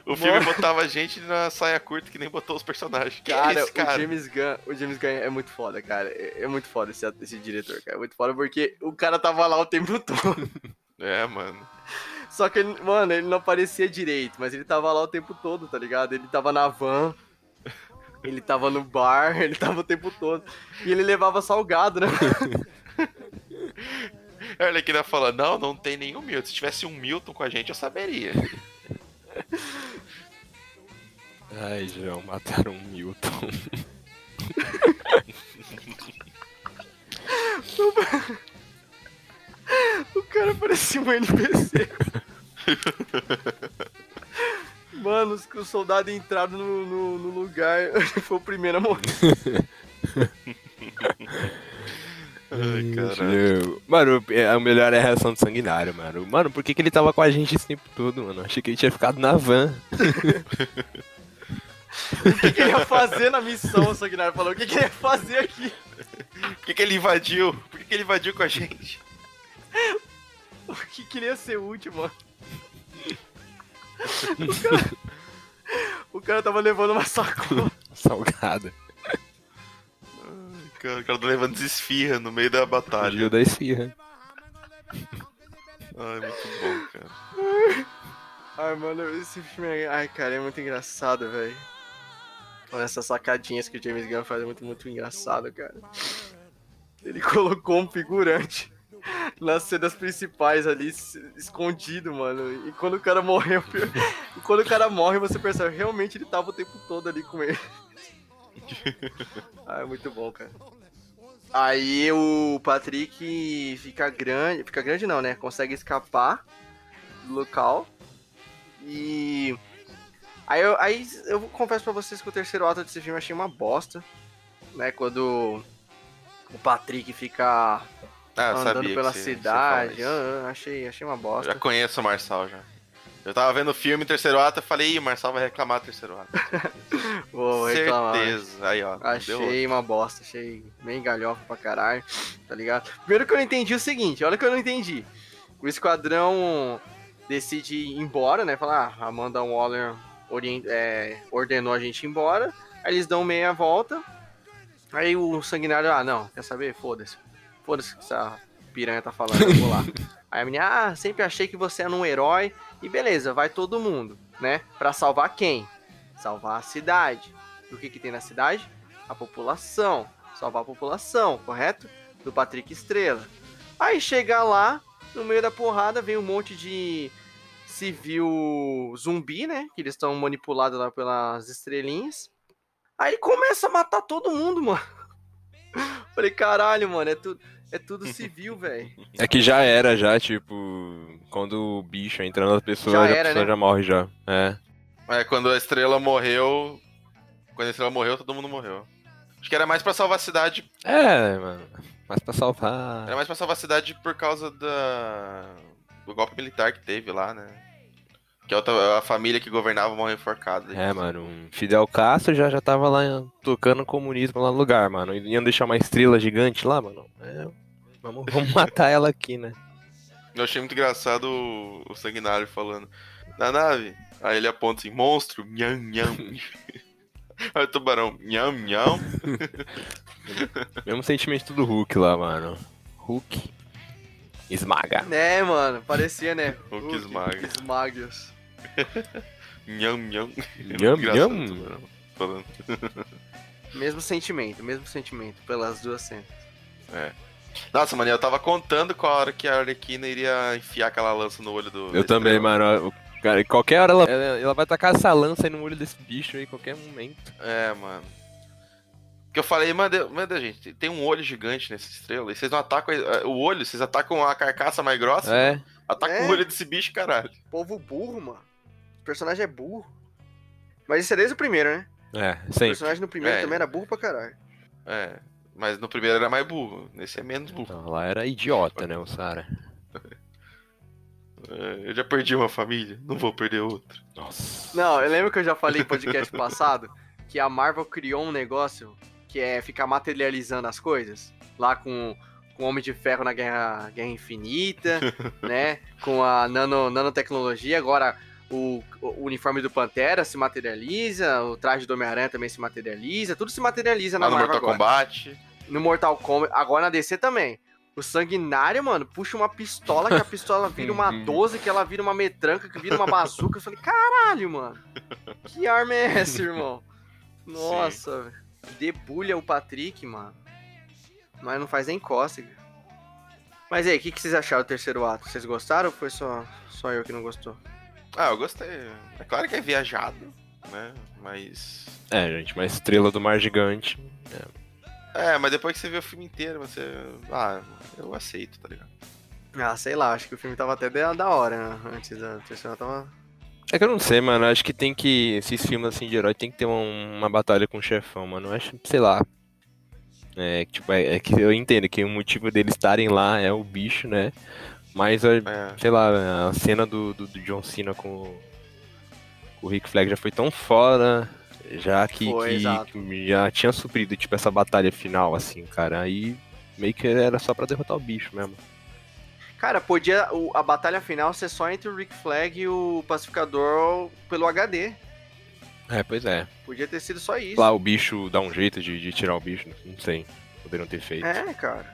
o (laughs) filme botava a gente na saia curta que nem botou os personagens. Cara, é cara? o James Gunn, o James Gunn é muito foda, cara. É, é muito foda esse, esse diretor, cara. É muito foda porque o cara tava lá o tempo (laughs) todo. É, mano. Só que, ele, mano, ele não aparecia direito, mas ele tava lá o tempo todo, tá ligado? Ele tava na van, ele tava no bar, ele tava o tempo todo. E ele levava salgado, né? A Arlequina fala, não, não tem nenhum Milton. Se tivesse um Milton com a gente, eu saberia. Ai, João, mataram o Milton. O cara parecia um NPC. Mano os, os soldados entraram no, no, no lugar, (laughs) ele foi o primeiro a morrer. (laughs) Ai, caralho. Mano, é- o melhor é a reação do sanguinário, mano. Mano, por que, que ele tava com a gente esse tempo todo, mano? Achei que ele tinha ficado na van. (laughs) O que, que ele ia fazer na missão, o Sanguinário falou? O que, que ele ia fazer aqui? Por que, que ele invadiu? Por que, que ele invadiu com a gente? (laughs) O que queria ser útil, mano? (laughs) O cara, o cara tava levando uma sacola. Salgada. O cara tá levando desesfirra no meio da batalha. Fugiu da esfirra. (laughs) Ai, muito bom, cara. Ai, mano, esse filme é... Ai, cara, é muito engraçado, velho. Olha essas sacadinhas que o James Gunn faz, é muito, muito engraçado, cara. Ele (laughs) colocou um figurante nas cenas principais ali, escondido, mano. E quando o cara morreu, (laughs) quando o cara morre, você percebe, realmente ele tava o tempo todo ali com ele. Ah, é muito bom, cara. Aí o Patrick fica grande. Fica grande não, né? Consegue escapar do local. E. Aí eu, aí eu confesso pra vocês que o terceiro ato desse filme eu achei uma bosta. Né? Quando o Patrick fica Ah, eu andando pela que você- você cidade. ah, achei, achei uma Eu bosta. já conheço o Marçal já. Eu tava vendo o filme, terceiro ato, eu falei, ih, o Marçal vai reclamar do terceiro ato. (laughs) Vou reclamar. Certeza. Aí, ó. Achei uma bosta, achei bem galhofa pra caralho, tá ligado? Primeiro que eu não entendi o seguinte, olha que eu não entendi. O esquadrão decide ir embora, né? Falar, ah, Amanda Waller orien- é, ordenou a gente ir embora. Aí eles dão meia volta. Aí o sanguinário, ah, não, quer saber? Foda-se. Foda-se o que essa piranha tá falando, eu vou lá. (laughs) Aí a menina, ah, sempre achei que você era um herói. E beleza, vai todo mundo, né? Pra salvar quem? Salvar a cidade. E o que, que tem na cidade? A população. Salvar a população, correto? Do Patrick Estrela. Aí chega lá, no meio da porrada, vem um monte de civil zumbi, né? Que eles estão manipulados lá pelas estrelinhas. Aí começa a matar todo mundo, (laughs) mano. Falei, caralho, mano, é, tu, é tudo civil, velho. É que já era, já, tipo, quando o bicho entra na pessoa, Já já a era, pessoa né? já morre já. É. É, quando a estrela morreu. Quando a estrela morreu, todo mundo morreu. Acho que era mais pra salvar a cidade. É, mano. Mas pra salvar. Era mais pra salvar a cidade por causa da. do golpe militar que teve lá, né? Que a, outra- a família que governava morreu enforcada. É, mano, um Fidel Castro já, já tava lá tocando comunismo lá no lugar, mano. E Iam deixar uma estrela gigante lá, mano. É, vamos, (laughs) vamos matar ela aqui, né? Eu achei muito engraçado o, o sanguinário falando. Na nave. Aí ele aponta assim, monstro, nham, nham. (laughs) Aí o tubarão, nham, nham. (laughs) Mesmo sentimento do Hulk lá, mano. Hulk esmaga. Né, mano, parecia, né? Hulk esmaga. Esmagios. (laughs) Nham, nham. Nham, Engraçado, nham. Falando. (laughs) Mesmo sentimento, mesmo sentimento, pelas duas cenas. Nossa, mano, eu tava contando com a hora que a Arlequina iria enfiar aquela lança no olho do. Eu também, mano. Cara, qualquer hora ela, ela, ela vai tacar essa lança aí no olho desse bicho aí, em qualquer momento. É, mano. Que eu falei, meu Deus, meu Deus, gente, tem um olho gigante nessa estrela. E vocês não atacam a- o olho, vocês atacam a carcaça mais grossa. É. Atacam É. o olho desse bicho, caralho. Povo burro, mano. O personagem é burro. Mas isso é desde o primeiro, né? É, O sempre. personagem no primeiro É. também era burro pra caralho. É. Mas no primeiro era mais burro. Nesse é menos burro. Não, lá era idiota, né, o Sara? (laughs) É, eu já perdi uma família, não vou perder outra. Nossa. Não, eu lembro que eu já falei no podcast (laughs) passado que a Marvel criou um negócio que é ficar materializando as coisas. Lá com, com o Homem de Ferro na Guerra, Guerra Infinita, (laughs) né? Com a nano, nanotecnologia. Agora o, o uniforme do Pantera se materializa, o traje do Homem-Aranha também se materializa. Tudo se materializa na Lá no Marvel Mortal agora. Kombat. No Mortal Kombat, agora na DC também. O Sanguinário, mano, puxa uma pistola, que a pistola vira uma (laughs) 12, que ela vira uma metranca, que vira uma bazuca. Eu falei, caralho, mano. Que arma é essa, irmão? (laughs) Nossa, velho. Debulha o Patrick, mano. Mas não faz nem cócega. Mas aí, o que, que vocês acharam do terceiro ato? Vocês gostaram ou foi só, só eu que não gostou? Ah, eu gostei. É claro que é viajado, né? Mas. É, gente, uma estrela do mar gigante. É, mas depois que você vê o filme inteiro, você. Ah, eu aceito, tá ligado? Ah, sei lá, acho que o filme tava até da da hora, né? Antes da terceira tava, É que eu não sei, mano. Acho que tem que. Esses filmes assim de herói tem que ter uma, uma batalha com o chefão, mano. Eu acho, sei lá. É, que, tipo, é, é que eu entendo que o motivo deles estarem lá é o bicho, né? Mas, eu- É. sei lá, a cena do, do, do John Cena com, o- com o Rick Flag já foi tão fora, já que, Foi, que- já tinha suprido, tipo, essa batalha final, assim, cara. Aí meio que era só pra derrotar o bicho mesmo. Cara, podia a batalha final ser só entre o Rick Flag e o Pacificador pelo HD. É, pois é. Podia ter sido só isso. Lá o bicho dá um jeito de, de tirar o bicho, não sei. Poderiam ter feito. É, cara.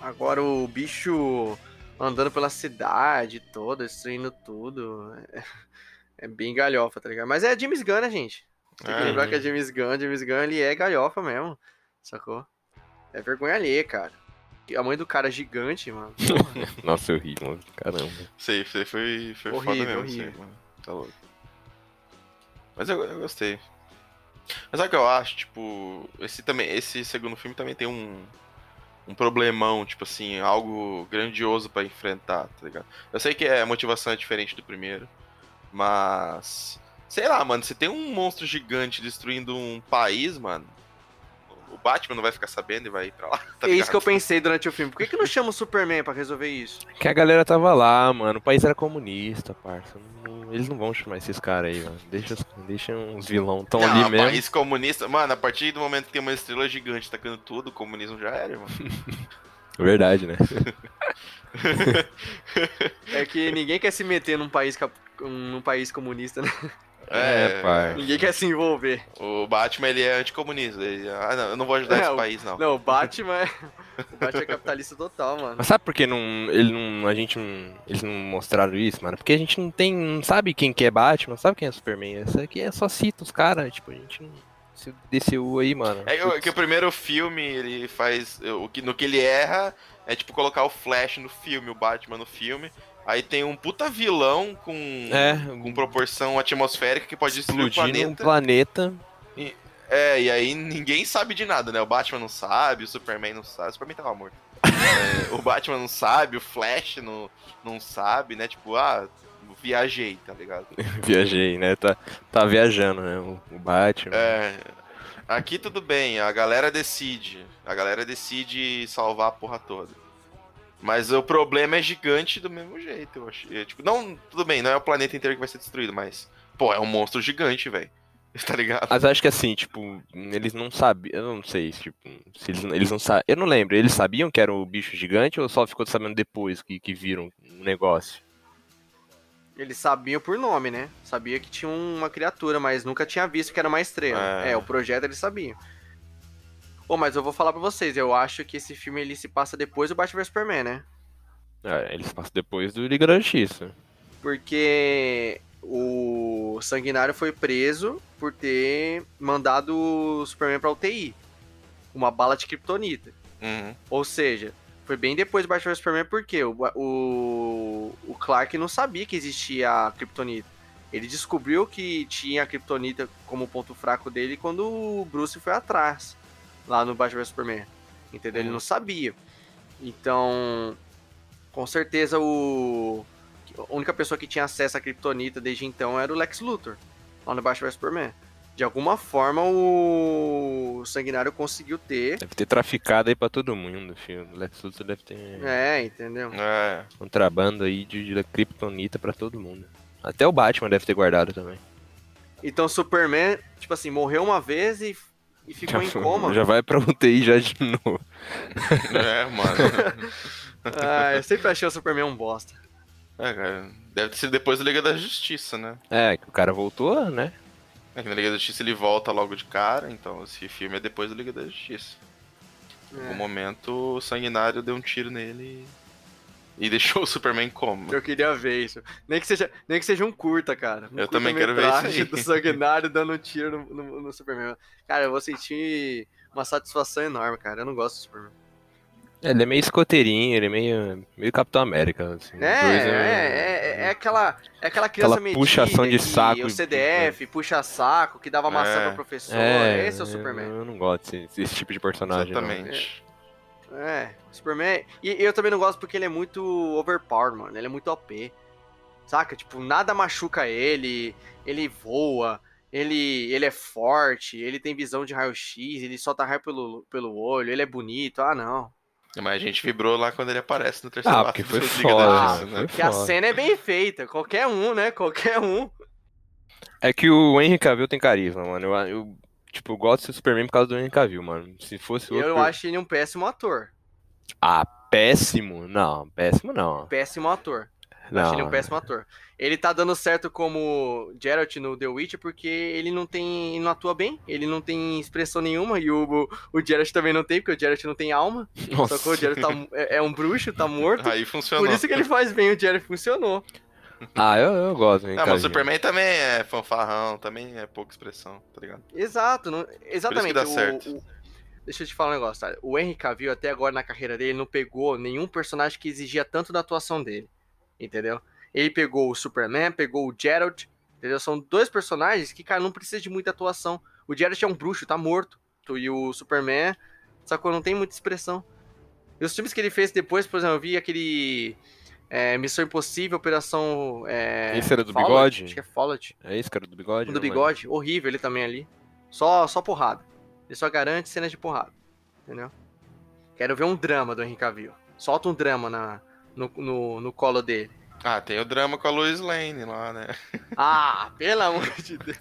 Agora o bicho andando pela cidade toda, destruindo tudo. É, é bem galhofa, tá ligado? Mas é James Gunn, né, gente? Tem que É. lembrar que é James Gunn. James Gunn, ele é galhofa mesmo. Sacou? É vergonha alheia, cara. A mãe do cara é gigante, mano. (laughs) Nossa, eu ri, mano. Caramba. Sei, foi, foi, foi Horrível, foda mesmo, horrível. assim, mano. Tá louco. Mas eu, eu gostei. Mas sabe o que eu acho? Tipo, esse, também, esse segundo filme também tem um, um problemão, tipo assim, algo grandioso pra enfrentar, tá ligado? Eu sei que a motivação é diferente do primeiro, mas. Sei lá, mano, se tem um monstro gigante destruindo um país, mano. Batman não vai ficar sabendo e vai ir pra lá. (laughs) Tá é isso que eu pensei durante o filme. Por que, que não chama o Superman pra resolver isso? Que a galera tava lá, mano. O país era comunista, parça. Não- eles não vão chamar esses caras aí, mano. Deixa, os- deixa uns vilão tão Não, ali mesmo. país comunista. Mano, a partir do momento que tem uma estrela gigante tacando tudo, o comunismo já era, irmão. (laughs) Verdade, né? (laughs) É que ninguém quer se meter num país, cap- num país comunista, né? É, pai. Ninguém quer se envolver. O Batman, ele é anticomunista. Ele, ah, não, eu não vou ajudar É, esse o- país, não. Não, o Batman é. (laughs) O Batman é capitalista total, mano. Mas sabe por que não, ele não, a gente não, eles não mostraram isso, mano? Porque a gente não tem, não sabe quem que é Batman, não sabe quem é Superman. Essa aqui é só cita os caras, tipo, a gente não, esse DCU aí, mano. É que- que o primeiro filme, ele faz. O que, no que ele erra é tipo colocar o Flash no filme, o Batman no filme. Aí tem um puta vilão com, É, com proporção atmosférica que pode destruir o explodir um planeta. planeta. É, e aí ninguém sabe de nada, né? O Batman não sabe, o Superman não sabe. O Superman tava morto. É, o Batman não sabe, o Flash não, não sabe, né? Tipo, ah, viajei, tá ligado? (laughs) Viajei, né? Tá, tá viajando, né? O, o Batman. É. Aqui tudo bem, a galera decide. A galera decide salvar a porra toda. Mas o problema é gigante do mesmo jeito, eu acho. É, tipo, não, tudo bem, não é o planeta inteiro que vai ser destruído, mas. Pô, é um monstro gigante, velho. (laughs) Tá ligado? Mas acho que assim, tipo, eles não sabiam, eu não sei, tipo, se eles, eles não sabem, eu não lembro, eles sabiam que era o bicho gigante ou só ficou sabendo depois que, que viram o negócio? Eles sabiam por nome, né? Sabia que tinha uma criatura, mas nunca tinha visto que era uma estrela. É. É, o projeto eles sabiam. Ô, mas eu vou falar pra vocês, eu acho que esse filme ele se passa depois do Batman vs Superman, né? É, eles passam depois do Liga da Justiça. Porque o Sanguinário foi preso por ter mandado o Superman pra UTI. Uma bala de kryptonita. Uhum. Ou seja, foi bem depois do Batman vs Superman porque o, o, o Clark não sabia que existia a Kryptonita. Ele descobriu que tinha a Kryptonita como ponto fraco dele quando o Bruce foi atrás, lá no Batman vs Superman. Entendeu? Ele Uhum. não sabia. Então, com certeza o a única pessoa que tinha acesso à Kryptonita desde então era o Lex Luthor, lá no Batman vs Superman. De alguma forma o Sanguinário conseguiu ter. Deve ter traficado aí pra todo mundo, filho. O Lex Luthor deve ter É, entendeu? É. contrabando aí de, de Kryptonita pra todo mundo. Até o Batman deve ter guardado também. Então Superman, tipo assim, morreu uma vez e, e ficou em coma. já vai pra UTI já de novo. (laughs) É, mano. Ah, eu sempre achei o Superman um bosta. É, cara. Deve ter sido depois da Liga da Justiça, né? É, que o cara voltou, né? É que na Liga da Justiça ele volta logo de cara, então esse filme é depois da Liga da Justiça. Em algum É, momento o Sanguinário deu um tiro nele e, e deixou o Superman como. eu queria ver isso. Nem que seja, nem que seja um curta, cara. Um Eu também quero ver isso aí. do Sanguinário dando um tiro no, no- no Superman. Cara, eu vou sentir uma satisfação enorme, cara. Eu não gosto do Superman. Ele é meio escoteirinho, ele é meio, meio Capitão América. Assim. É, Os dois é, é, é aquela, é aquela criança Aquela puxação de que saco. O CDF, puxa saco, que dava maçã É. pra professor. É, Esse é o Superman. Eu não gosto desse, desse tipo de personagem. não. Exatamente. É, o Superman. E eu também não gosto porque ele é muito overpowered, mano. Ele é muito OP. Saca? Tipo, nada machuca ele, ele voa, ele, ele é forte, ele tem visão de raio-x, ele solta raio pelo, pelo olho, ele é bonito. Ah, não. Mas a gente vibrou lá quando ele aparece no terceiro Ah, ato porque foi foda, Justiça, né? Porque a cena é bem feita. Qualquer um, né? Qualquer um. É que o Henry Cavill tem carisma, mano. Eu, eu, tipo, eu gosto do Superman por causa do Henry Cavill, mano. Se fosse outro... Eu acho ele um péssimo ator. Ah, péssimo? Não, péssimo não. Péssimo ator. Eu acho ele um Não. péssimo ator. Ele tá dando certo como Geralt no The Witch porque ele não tem. ele não atua bem, ele não tem expressão nenhuma, e o, o Geralt também não tem, porque o Geralt não tem alma. Nossa. Sacou? O Geralt tá, é, é um bruxo, tá (laughs) morto. Aí funcionou. Por isso que ele faz bem, o Geralt funcionou. (laughs) Ah, eu, eu gosto Ah, mas o. Superman também é fanfarrão, também é pouca expressão, tá ligado? Exato, não- exatamente. dá o- certo. o- deixa eu te falar um negócio, tá? O Henry Cavill, até agora na carreira dele, não pegou nenhum personagem que exigia tanto da atuação dele. Entendeu? Ele pegou o Superman, pegou o Geralt, entendeu? São dois personagens que, cara, não precisa de muita atuação. O Geralt é um bruxo, tá morto. E o Superman, sacou? Não tem muita expressão. E os filmes que ele fez depois, por exemplo, eu vi aquele. É, Missão Impossível, Operação. É, Esse era do Fallout? bigode? Acho que é Fallout. É esse, cara, do bigode? O do lembro. bigode, horrível ele também ali. Só, só porrada. Ele só garante cenas de porrada. Entendeu? Quero ver um drama do Henry Cavill. Solta um drama na, no, no, no colo dele. Ah, tem o drama com a Lois Lane lá, né? (laughs) Ah, pelo amor de Deus.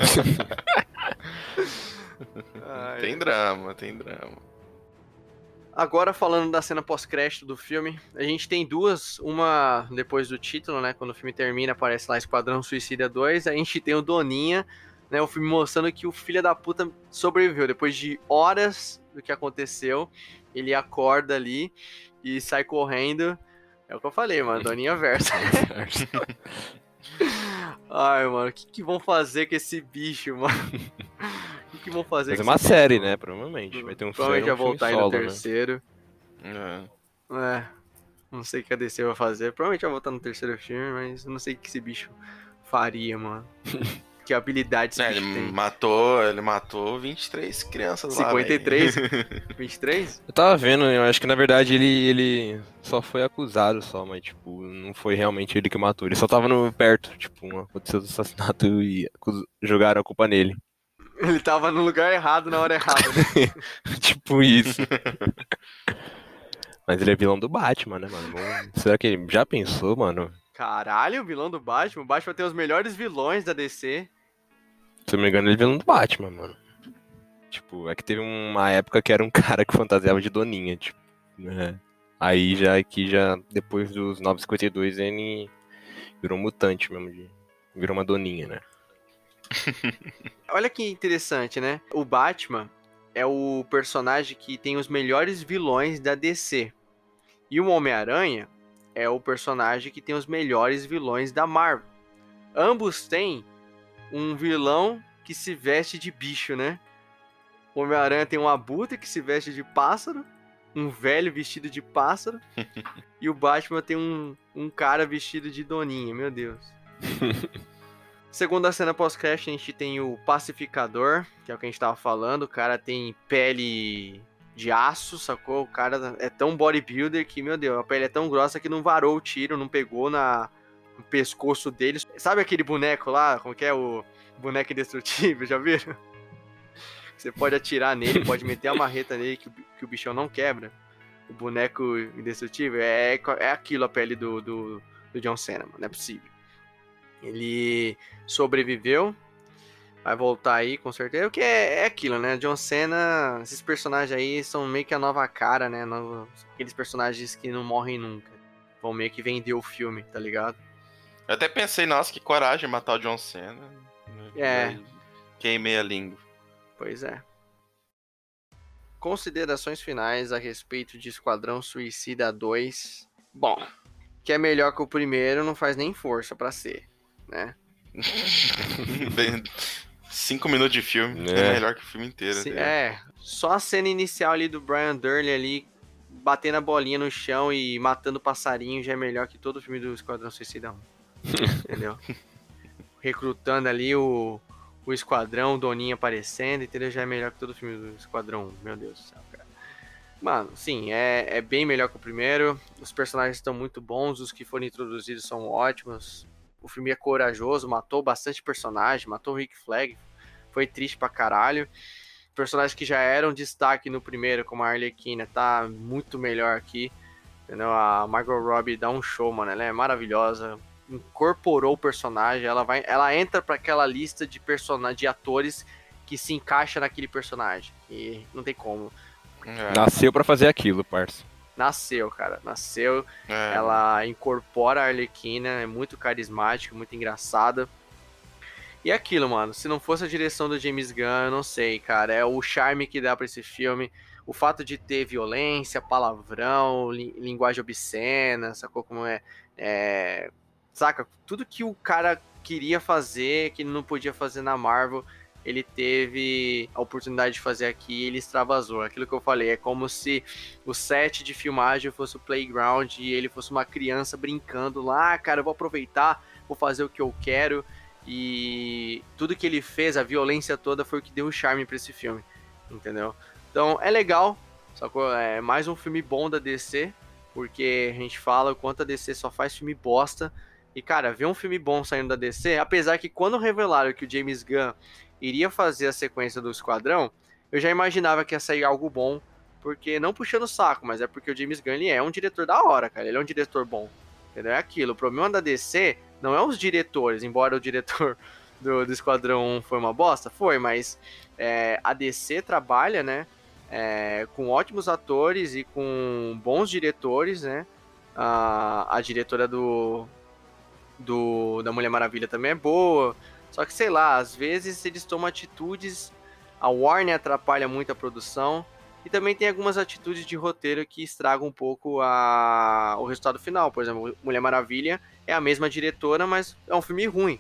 Ai, (laughs) Tem drama, tem drama. Agora falando da cena pós-crédito do filme, a gente tem duas, uma depois do título, né, quando o filme termina, aparece lá Esquadrão Suicida 2, a gente tem o Doninha, né, o filme mostrando que o filho da puta sobreviveu, depois de horas do que aconteceu, ele acorda ali e sai correndo, é o que eu falei, mano, (laughs) Doninha versa. (laughs) Ai, mano, o que que vão fazer com esse bicho, mano? O que que vão fazer Mas é com uma esse série, bicho, né? Provavelmente. Vai ter um filme, Provavelmente vai um filme voltar aí no solo, né? terceiro. É. É. Não sei o que a DC vai fazer. Provavelmente vai voltar no terceiro filme, mas eu não sei o que esse bicho faria, mano. (laughs) que habilidade É, ele tem. matou, ele matou 23 crianças lá, 53? velho. (laughs) 23? Eu tava vendo, eu acho que na verdade ele, ele só foi acusado só, mas tipo, não foi realmente ele que matou. Ele só tava no perto, tipo, um- aconteceu o assassinato e jogaram a culpa nele. Ele tava no lugar errado na hora errada, né? (laughs) tipo isso. (laughs) mas ele é vilão do Batman, né, mano? Será que ele já pensou, mano? Caralho, o vilão do Batman. O Batman tem os melhores vilões da DC. Se eu não me engano, ele é vilão do Batman, mano. Tipo, é que teve uma época que era um (laughs) cara que fantasiava de Doninha, tipo, né? Aí já aqui já depois dos 952 ele virou mutante mesmo de virou uma doninha, né? (laughs) Olha que interessante, né? O Batman é o personagem que tem os melhores vilões da DC. E o Homem-Aranha é o personagem que tem os melhores vilões da Marvel. Ambos têm um vilão que se veste de bicho, né? O Homem-Aranha tem um abutre que se veste de pássaro, um velho vestido de pássaro, (laughs) e o Batman tem um, um cara vestido de doninha, meu Deus. (laughs) Segunda cena pós-crédito, a gente tem o pacificador, que é o que a gente tava falando. O cara tem pele de aço, sacou? O cara é tão bodybuilder que, meu Deus, a pele é tão grossa que não varou o tiro, não pegou na, no pescoço dele. Sabe aquele boneco lá? Como que é o boneco indestrutível? (laughs) Já viram? Você pode atirar nele, pode meter a marreta nele que, que o bichão não quebra. O boneco indestrutível é, é aquilo a pele do, do, do John Cena, mano. Não é possível. Ele sobreviveu. Vai voltar aí, com certeza. Porque é, é aquilo, né? John Cena, esses personagens aí são meio que a nova cara, né? Aqueles personagens que não morrem nunca. Vão meio que vender o filme, tá ligado? Eu até pensei, nossa, que coragem matar o John Cena. É. Aí Queimei a língua. Pois é. Considerações finais a respeito de Esquadrão Suicida 2. Bom, que é melhor que o primeiro, não faz nem força pra ser, né? (laughs) (laughs) Bem, Cinco minutos de filme é, É. melhor que o filme inteiro. Se- é, só a cena inicial ali do Brian Durley ali, batendo a bolinha no chão e matando passarinho já é melhor que todo o filme do Esquadrão Suicida 1. (laughs) entendeu? Recrutando ali o, o Esquadrão, o Doninho aparecendo, entendeu? Já é melhor que todo o filme do Esquadrão 1. Meu Deus do céu, cara. Mano, sim, é, é bem melhor que o primeiro. Os personagens estão muito bons, os que foram introduzidos são ótimos. O filme é corajoso, matou bastante personagem, matou o Rick Flag, foi triste pra caralho. Personagens que já eram destaque no primeiro, como a Arlequina, tá muito melhor aqui. Entendeu? A Margot Robbie dá um show, mano. Ela é maravilhosa. Incorporou o personagem. Ela vai, ela entra para aquela lista de personagens, de atores que se encaixa naquele personagem. E não tem como. É, Nasceu pra fazer aquilo, parça. Nasceu, cara. Nasceu. é. Ela incorpora a Arlequina, é muito carismática, muito engraçada. E aquilo, mano, se não fosse a direção do James Gunn, eu não sei, cara. É o charme que dá pra esse filme. O fato de ter violência, palavrão, li- linguagem obscena, sacou como é? é? Saca? Tudo que o cara queria fazer, que ele não podia fazer na Marvel, ele teve a oportunidade de fazer aqui e ele extravasou. Aquilo que eu falei, é como se o set de filmagem fosse o playground e ele fosse uma criança brincando lá, "Ah, cara, eu vou aproveitar, vou fazer o que eu quero. E tudo que ele fez, a violência toda, foi o que deu o charme pra esse filme, entendeu? Então é legal, é mais um filme bom da DC, porque a gente fala o quanto a DC só faz filme bosta. E cara, ver um filme bom saindo da DC, apesar que quando revelaram que o James Gunn iria fazer a sequência do Esquadrão, eu já imaginava que ia sair algo bom, porque não puxando o saco, mas é porque o James Gunn é um diretor da hora, cara. Ele é um diretor bom. Entendeu? É aquilo. O problema da DC não é os diretores, embora o diretor (laughs) do, do Esquadrão 1 foi uma bosta, foi, mas é, a DC trabalha, né? é, com ótimos atores e com bons diretores, né? A, a diretora do, do da Mulher Maravilha também é boa. Só que sei lá, às vezes eles tomam atitudes. A Warner atrapalha muito a produção. E também tem algumas atitudes de roteiro que estragam um pouco a, o resultado final. Por exemplo, Mulher Maravilha é a mesma diretora, mas é um filme ruim,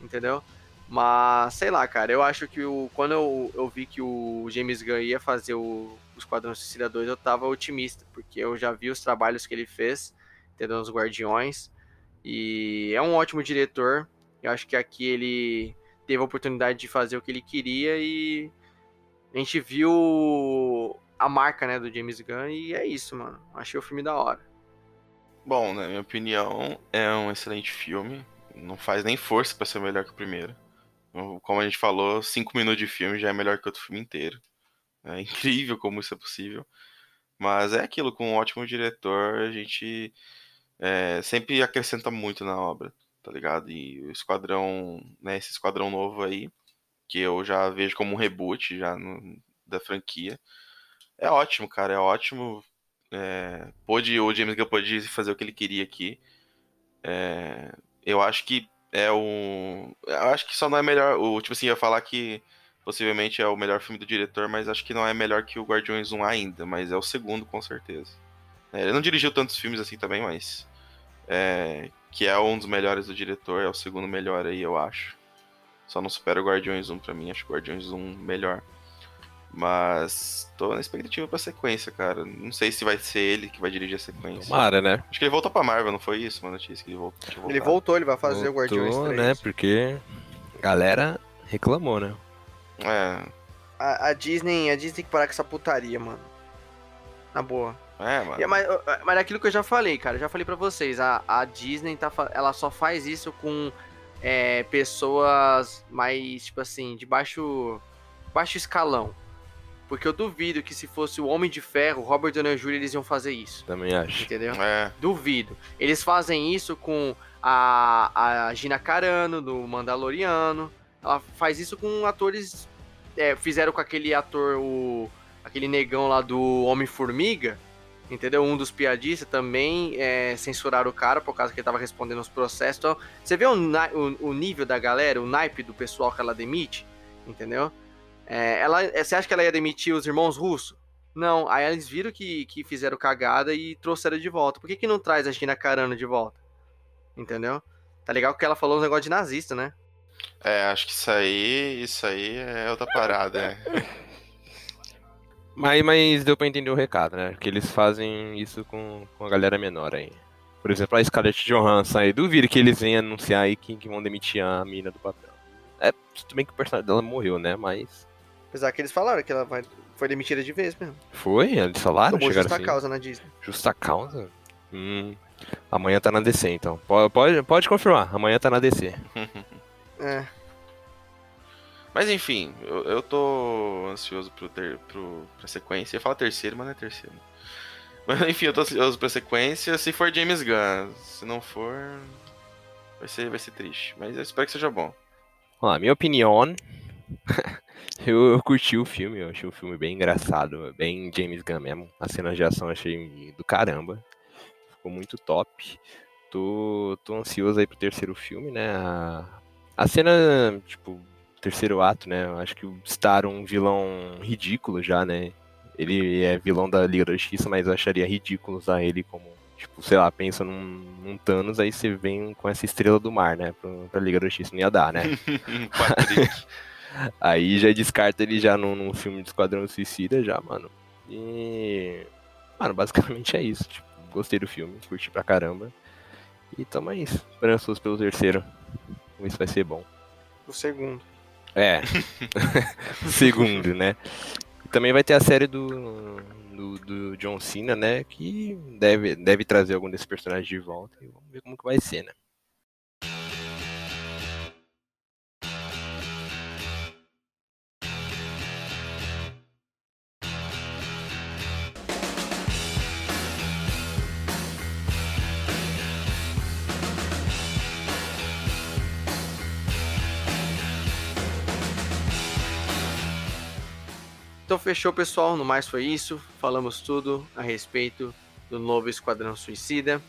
entendeu? Mas, sei lá, cara, eu acho que o, quando eu, eu vi que o James Gunn ia fazer o, o Esquadrão Suicida 2, eu tava otimista, porque eu já vi os trabalhos que ele fez, entendeu? Os Guardiões. E é um ótimo diretor. Eu acho que aqui ele teve a oportunidade de fazer o que ele queria e a gente viu a marca, né, do James Gunn e é isso, mano. Achei o filme da hora. Bom, na minha opinião, é um excelente filme. Não faz nem força pra ser melhor que o primeiro. Como a gente falou, cinco minutos de filme já é melhor que outro filme inteiro. É (laughs) incrível como isso é possível. Mas é aquilo, com um ótimo diretor, a gente é, sempre acrescenta muito na obra, tá ligado? E o Esquadrão, né, esse Esquadrão novo aí, que eu já vejo como um reboot já no- da franquia, é ótimo, cara, é ótimo. É, pôde, o James Gunn pôde fazer o que ele queria aqui. É, eu acho que é um. Eu acho que só não é melhor. O, tipo assim, eu ia falar que possivelmente é o melhor filme do diretor, mas acho que não é melhor que o Guardiões 1 ainda, mas é o segundo com certeza. É, ele não dirigiu tantos filmes assim também, mas. é, que é um dos melhores do diretor, é o segundo melhor aí, eu acho. Só não supera o Guardiões 1 pra mim, acho o Guardiões 1 melhor. Mas tô na expectativa pra sequência, cara. Não sei se vai ser ele que vai dirigir a sequência. Tomara, né? Acho que ele voltou pra Marvel, não foi isso, mano? Notícia que ele voltou. Ele voltou, ele vai fazer o Guardiões Voltou, 3. né? Porque a galera reclamou, né? É, A, a Disney, a Disney tem que parar com essa putaria, mano. Na boa. É, mano. E é mais- mas é aquilo que eu já falei, cara. Eu já falei pra vocês. A, a Disney tá, ela só faz isso com é, pessoas mais, tipo assim, de baixo, baixo escalão. Porque eu duvido que se fosse o Homem de Ferro, Robert Downey Jr., eles iam fazer isso. Também acho. Entendeu? É, Duvido. Eles fazem isso com a, a Gina Carano, do Mandaloriano. Ela faz isso com atores. é, fizeram com aquele ator, o, aquele negão lá do Homem-Formiga. Entendeu? Um dos piadistas também é, censuraram o cara por causa que ele tava respondendo os processos. Então, você vê o, o, o nível da galera, o naipe do pessoal que ela demite, entendeu? É, ela, é, você acha que ela ia demitir os irmãos russos? Não, aí eles viram que, que fizeram cagada e trouxeram de volta. Por que, que não traz a Gina Carano de volta? Entendeu? Tá legal que ela falou um negócio de nazista, né? é, acho que isso aí, isso aí é outra parada, é. (laughs) Mas, mas deu pra entender o recado, né? Que eles fazem isso com, com a galera menor aí. Por exemplo, a Scarlett Johansson aí. Duvido que eles venham anunciar aí que, que vão demitir a mina do papel. É, tudo bem que o personagem dela morreu, né? Mas. Apesar que eles falaram que ela vai, foi demitida de vez mesmo. Foi? Eles falaram? Tomou justa assim? causa na Disney. Justa causa? Hum, Amanhã tá na DC, então. Pode, pode, pode confirmar, amanhã tá na DC. É. Mas enfim, eu, eu tô ansioso pro ter, pro, pra sequência. Eu falo terceiro, mas não é terceiro. Mas (laughs) enfim, eu tô ansioso pra sequência. Se for James Gunn, se não for. Vai ser, vai ser triste. Mas eu espero que seja bom. Vamos lá, minha opinião. (laughs) eu, eu curti o filme, eu achei o filme bem engraçado, bem James Gunn mesmo. As cenas de ação achei do caramba. Ficou muito top. Tô, tô ansioso aí pro terceiro filme, né? A, a cena, tipo, terceiro ato, né? Eu acho que o Star um vilão ridículo já, né? Ele é vilão da Liga da Justiça, mas eu acharia ridículo usar ele como, tipo, sei lá, pensa num, num Thanos, aí você vem com essa estrela do mar, né? Pra, pra Liga da Justiça, não ia dar, né? (laughs) (laughs) Aí já descarta ele já num, num filme de Esquadrão Suicida, já, mano. E. Mano, basicamente é isso. Tipo, gostei do filme, curti pra caramba. E tamo aí, esperançoso pelo terceiro. Vamos ver se vai ser bom. O segundo. É. (laughs) Segundo, né? Também vai ter a série do, do, do John Cena, né? Que deve, deve trazer algum desses personagens de volta. E vamos ver como que vai ser, né? Fechou, pessoal. No mais foi isso. Falamos tudo a respeito do novo Esquadrão Suicida.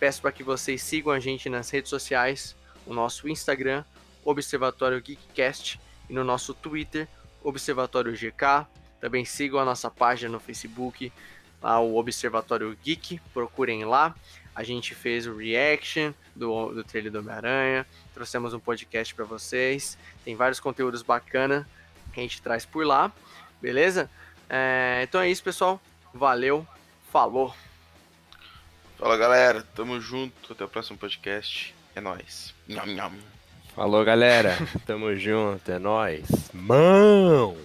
Peço para que vocês sigam a gente nas redes sociais, o nosso Instagram, Observatório Geekcast, e no nosso Twitter, Observatório GK. Também sigam a nossa página no Facebook, lá o Observatório Geek, procurem lá. A gente fez o reaction do, do trailer do Homem-Aranha, trouxemos um podcast para vocês. Tem vários conteúdos bacanas que a gente traz por lá. Beleza? É, então é isso, pessoal. Valeu. Falou. Fala galera, tamo junto. Até o próximo podcast. É nóis. Nham, nham. Falou, galera. (laughs) Tamo junto, é nóis. Mão!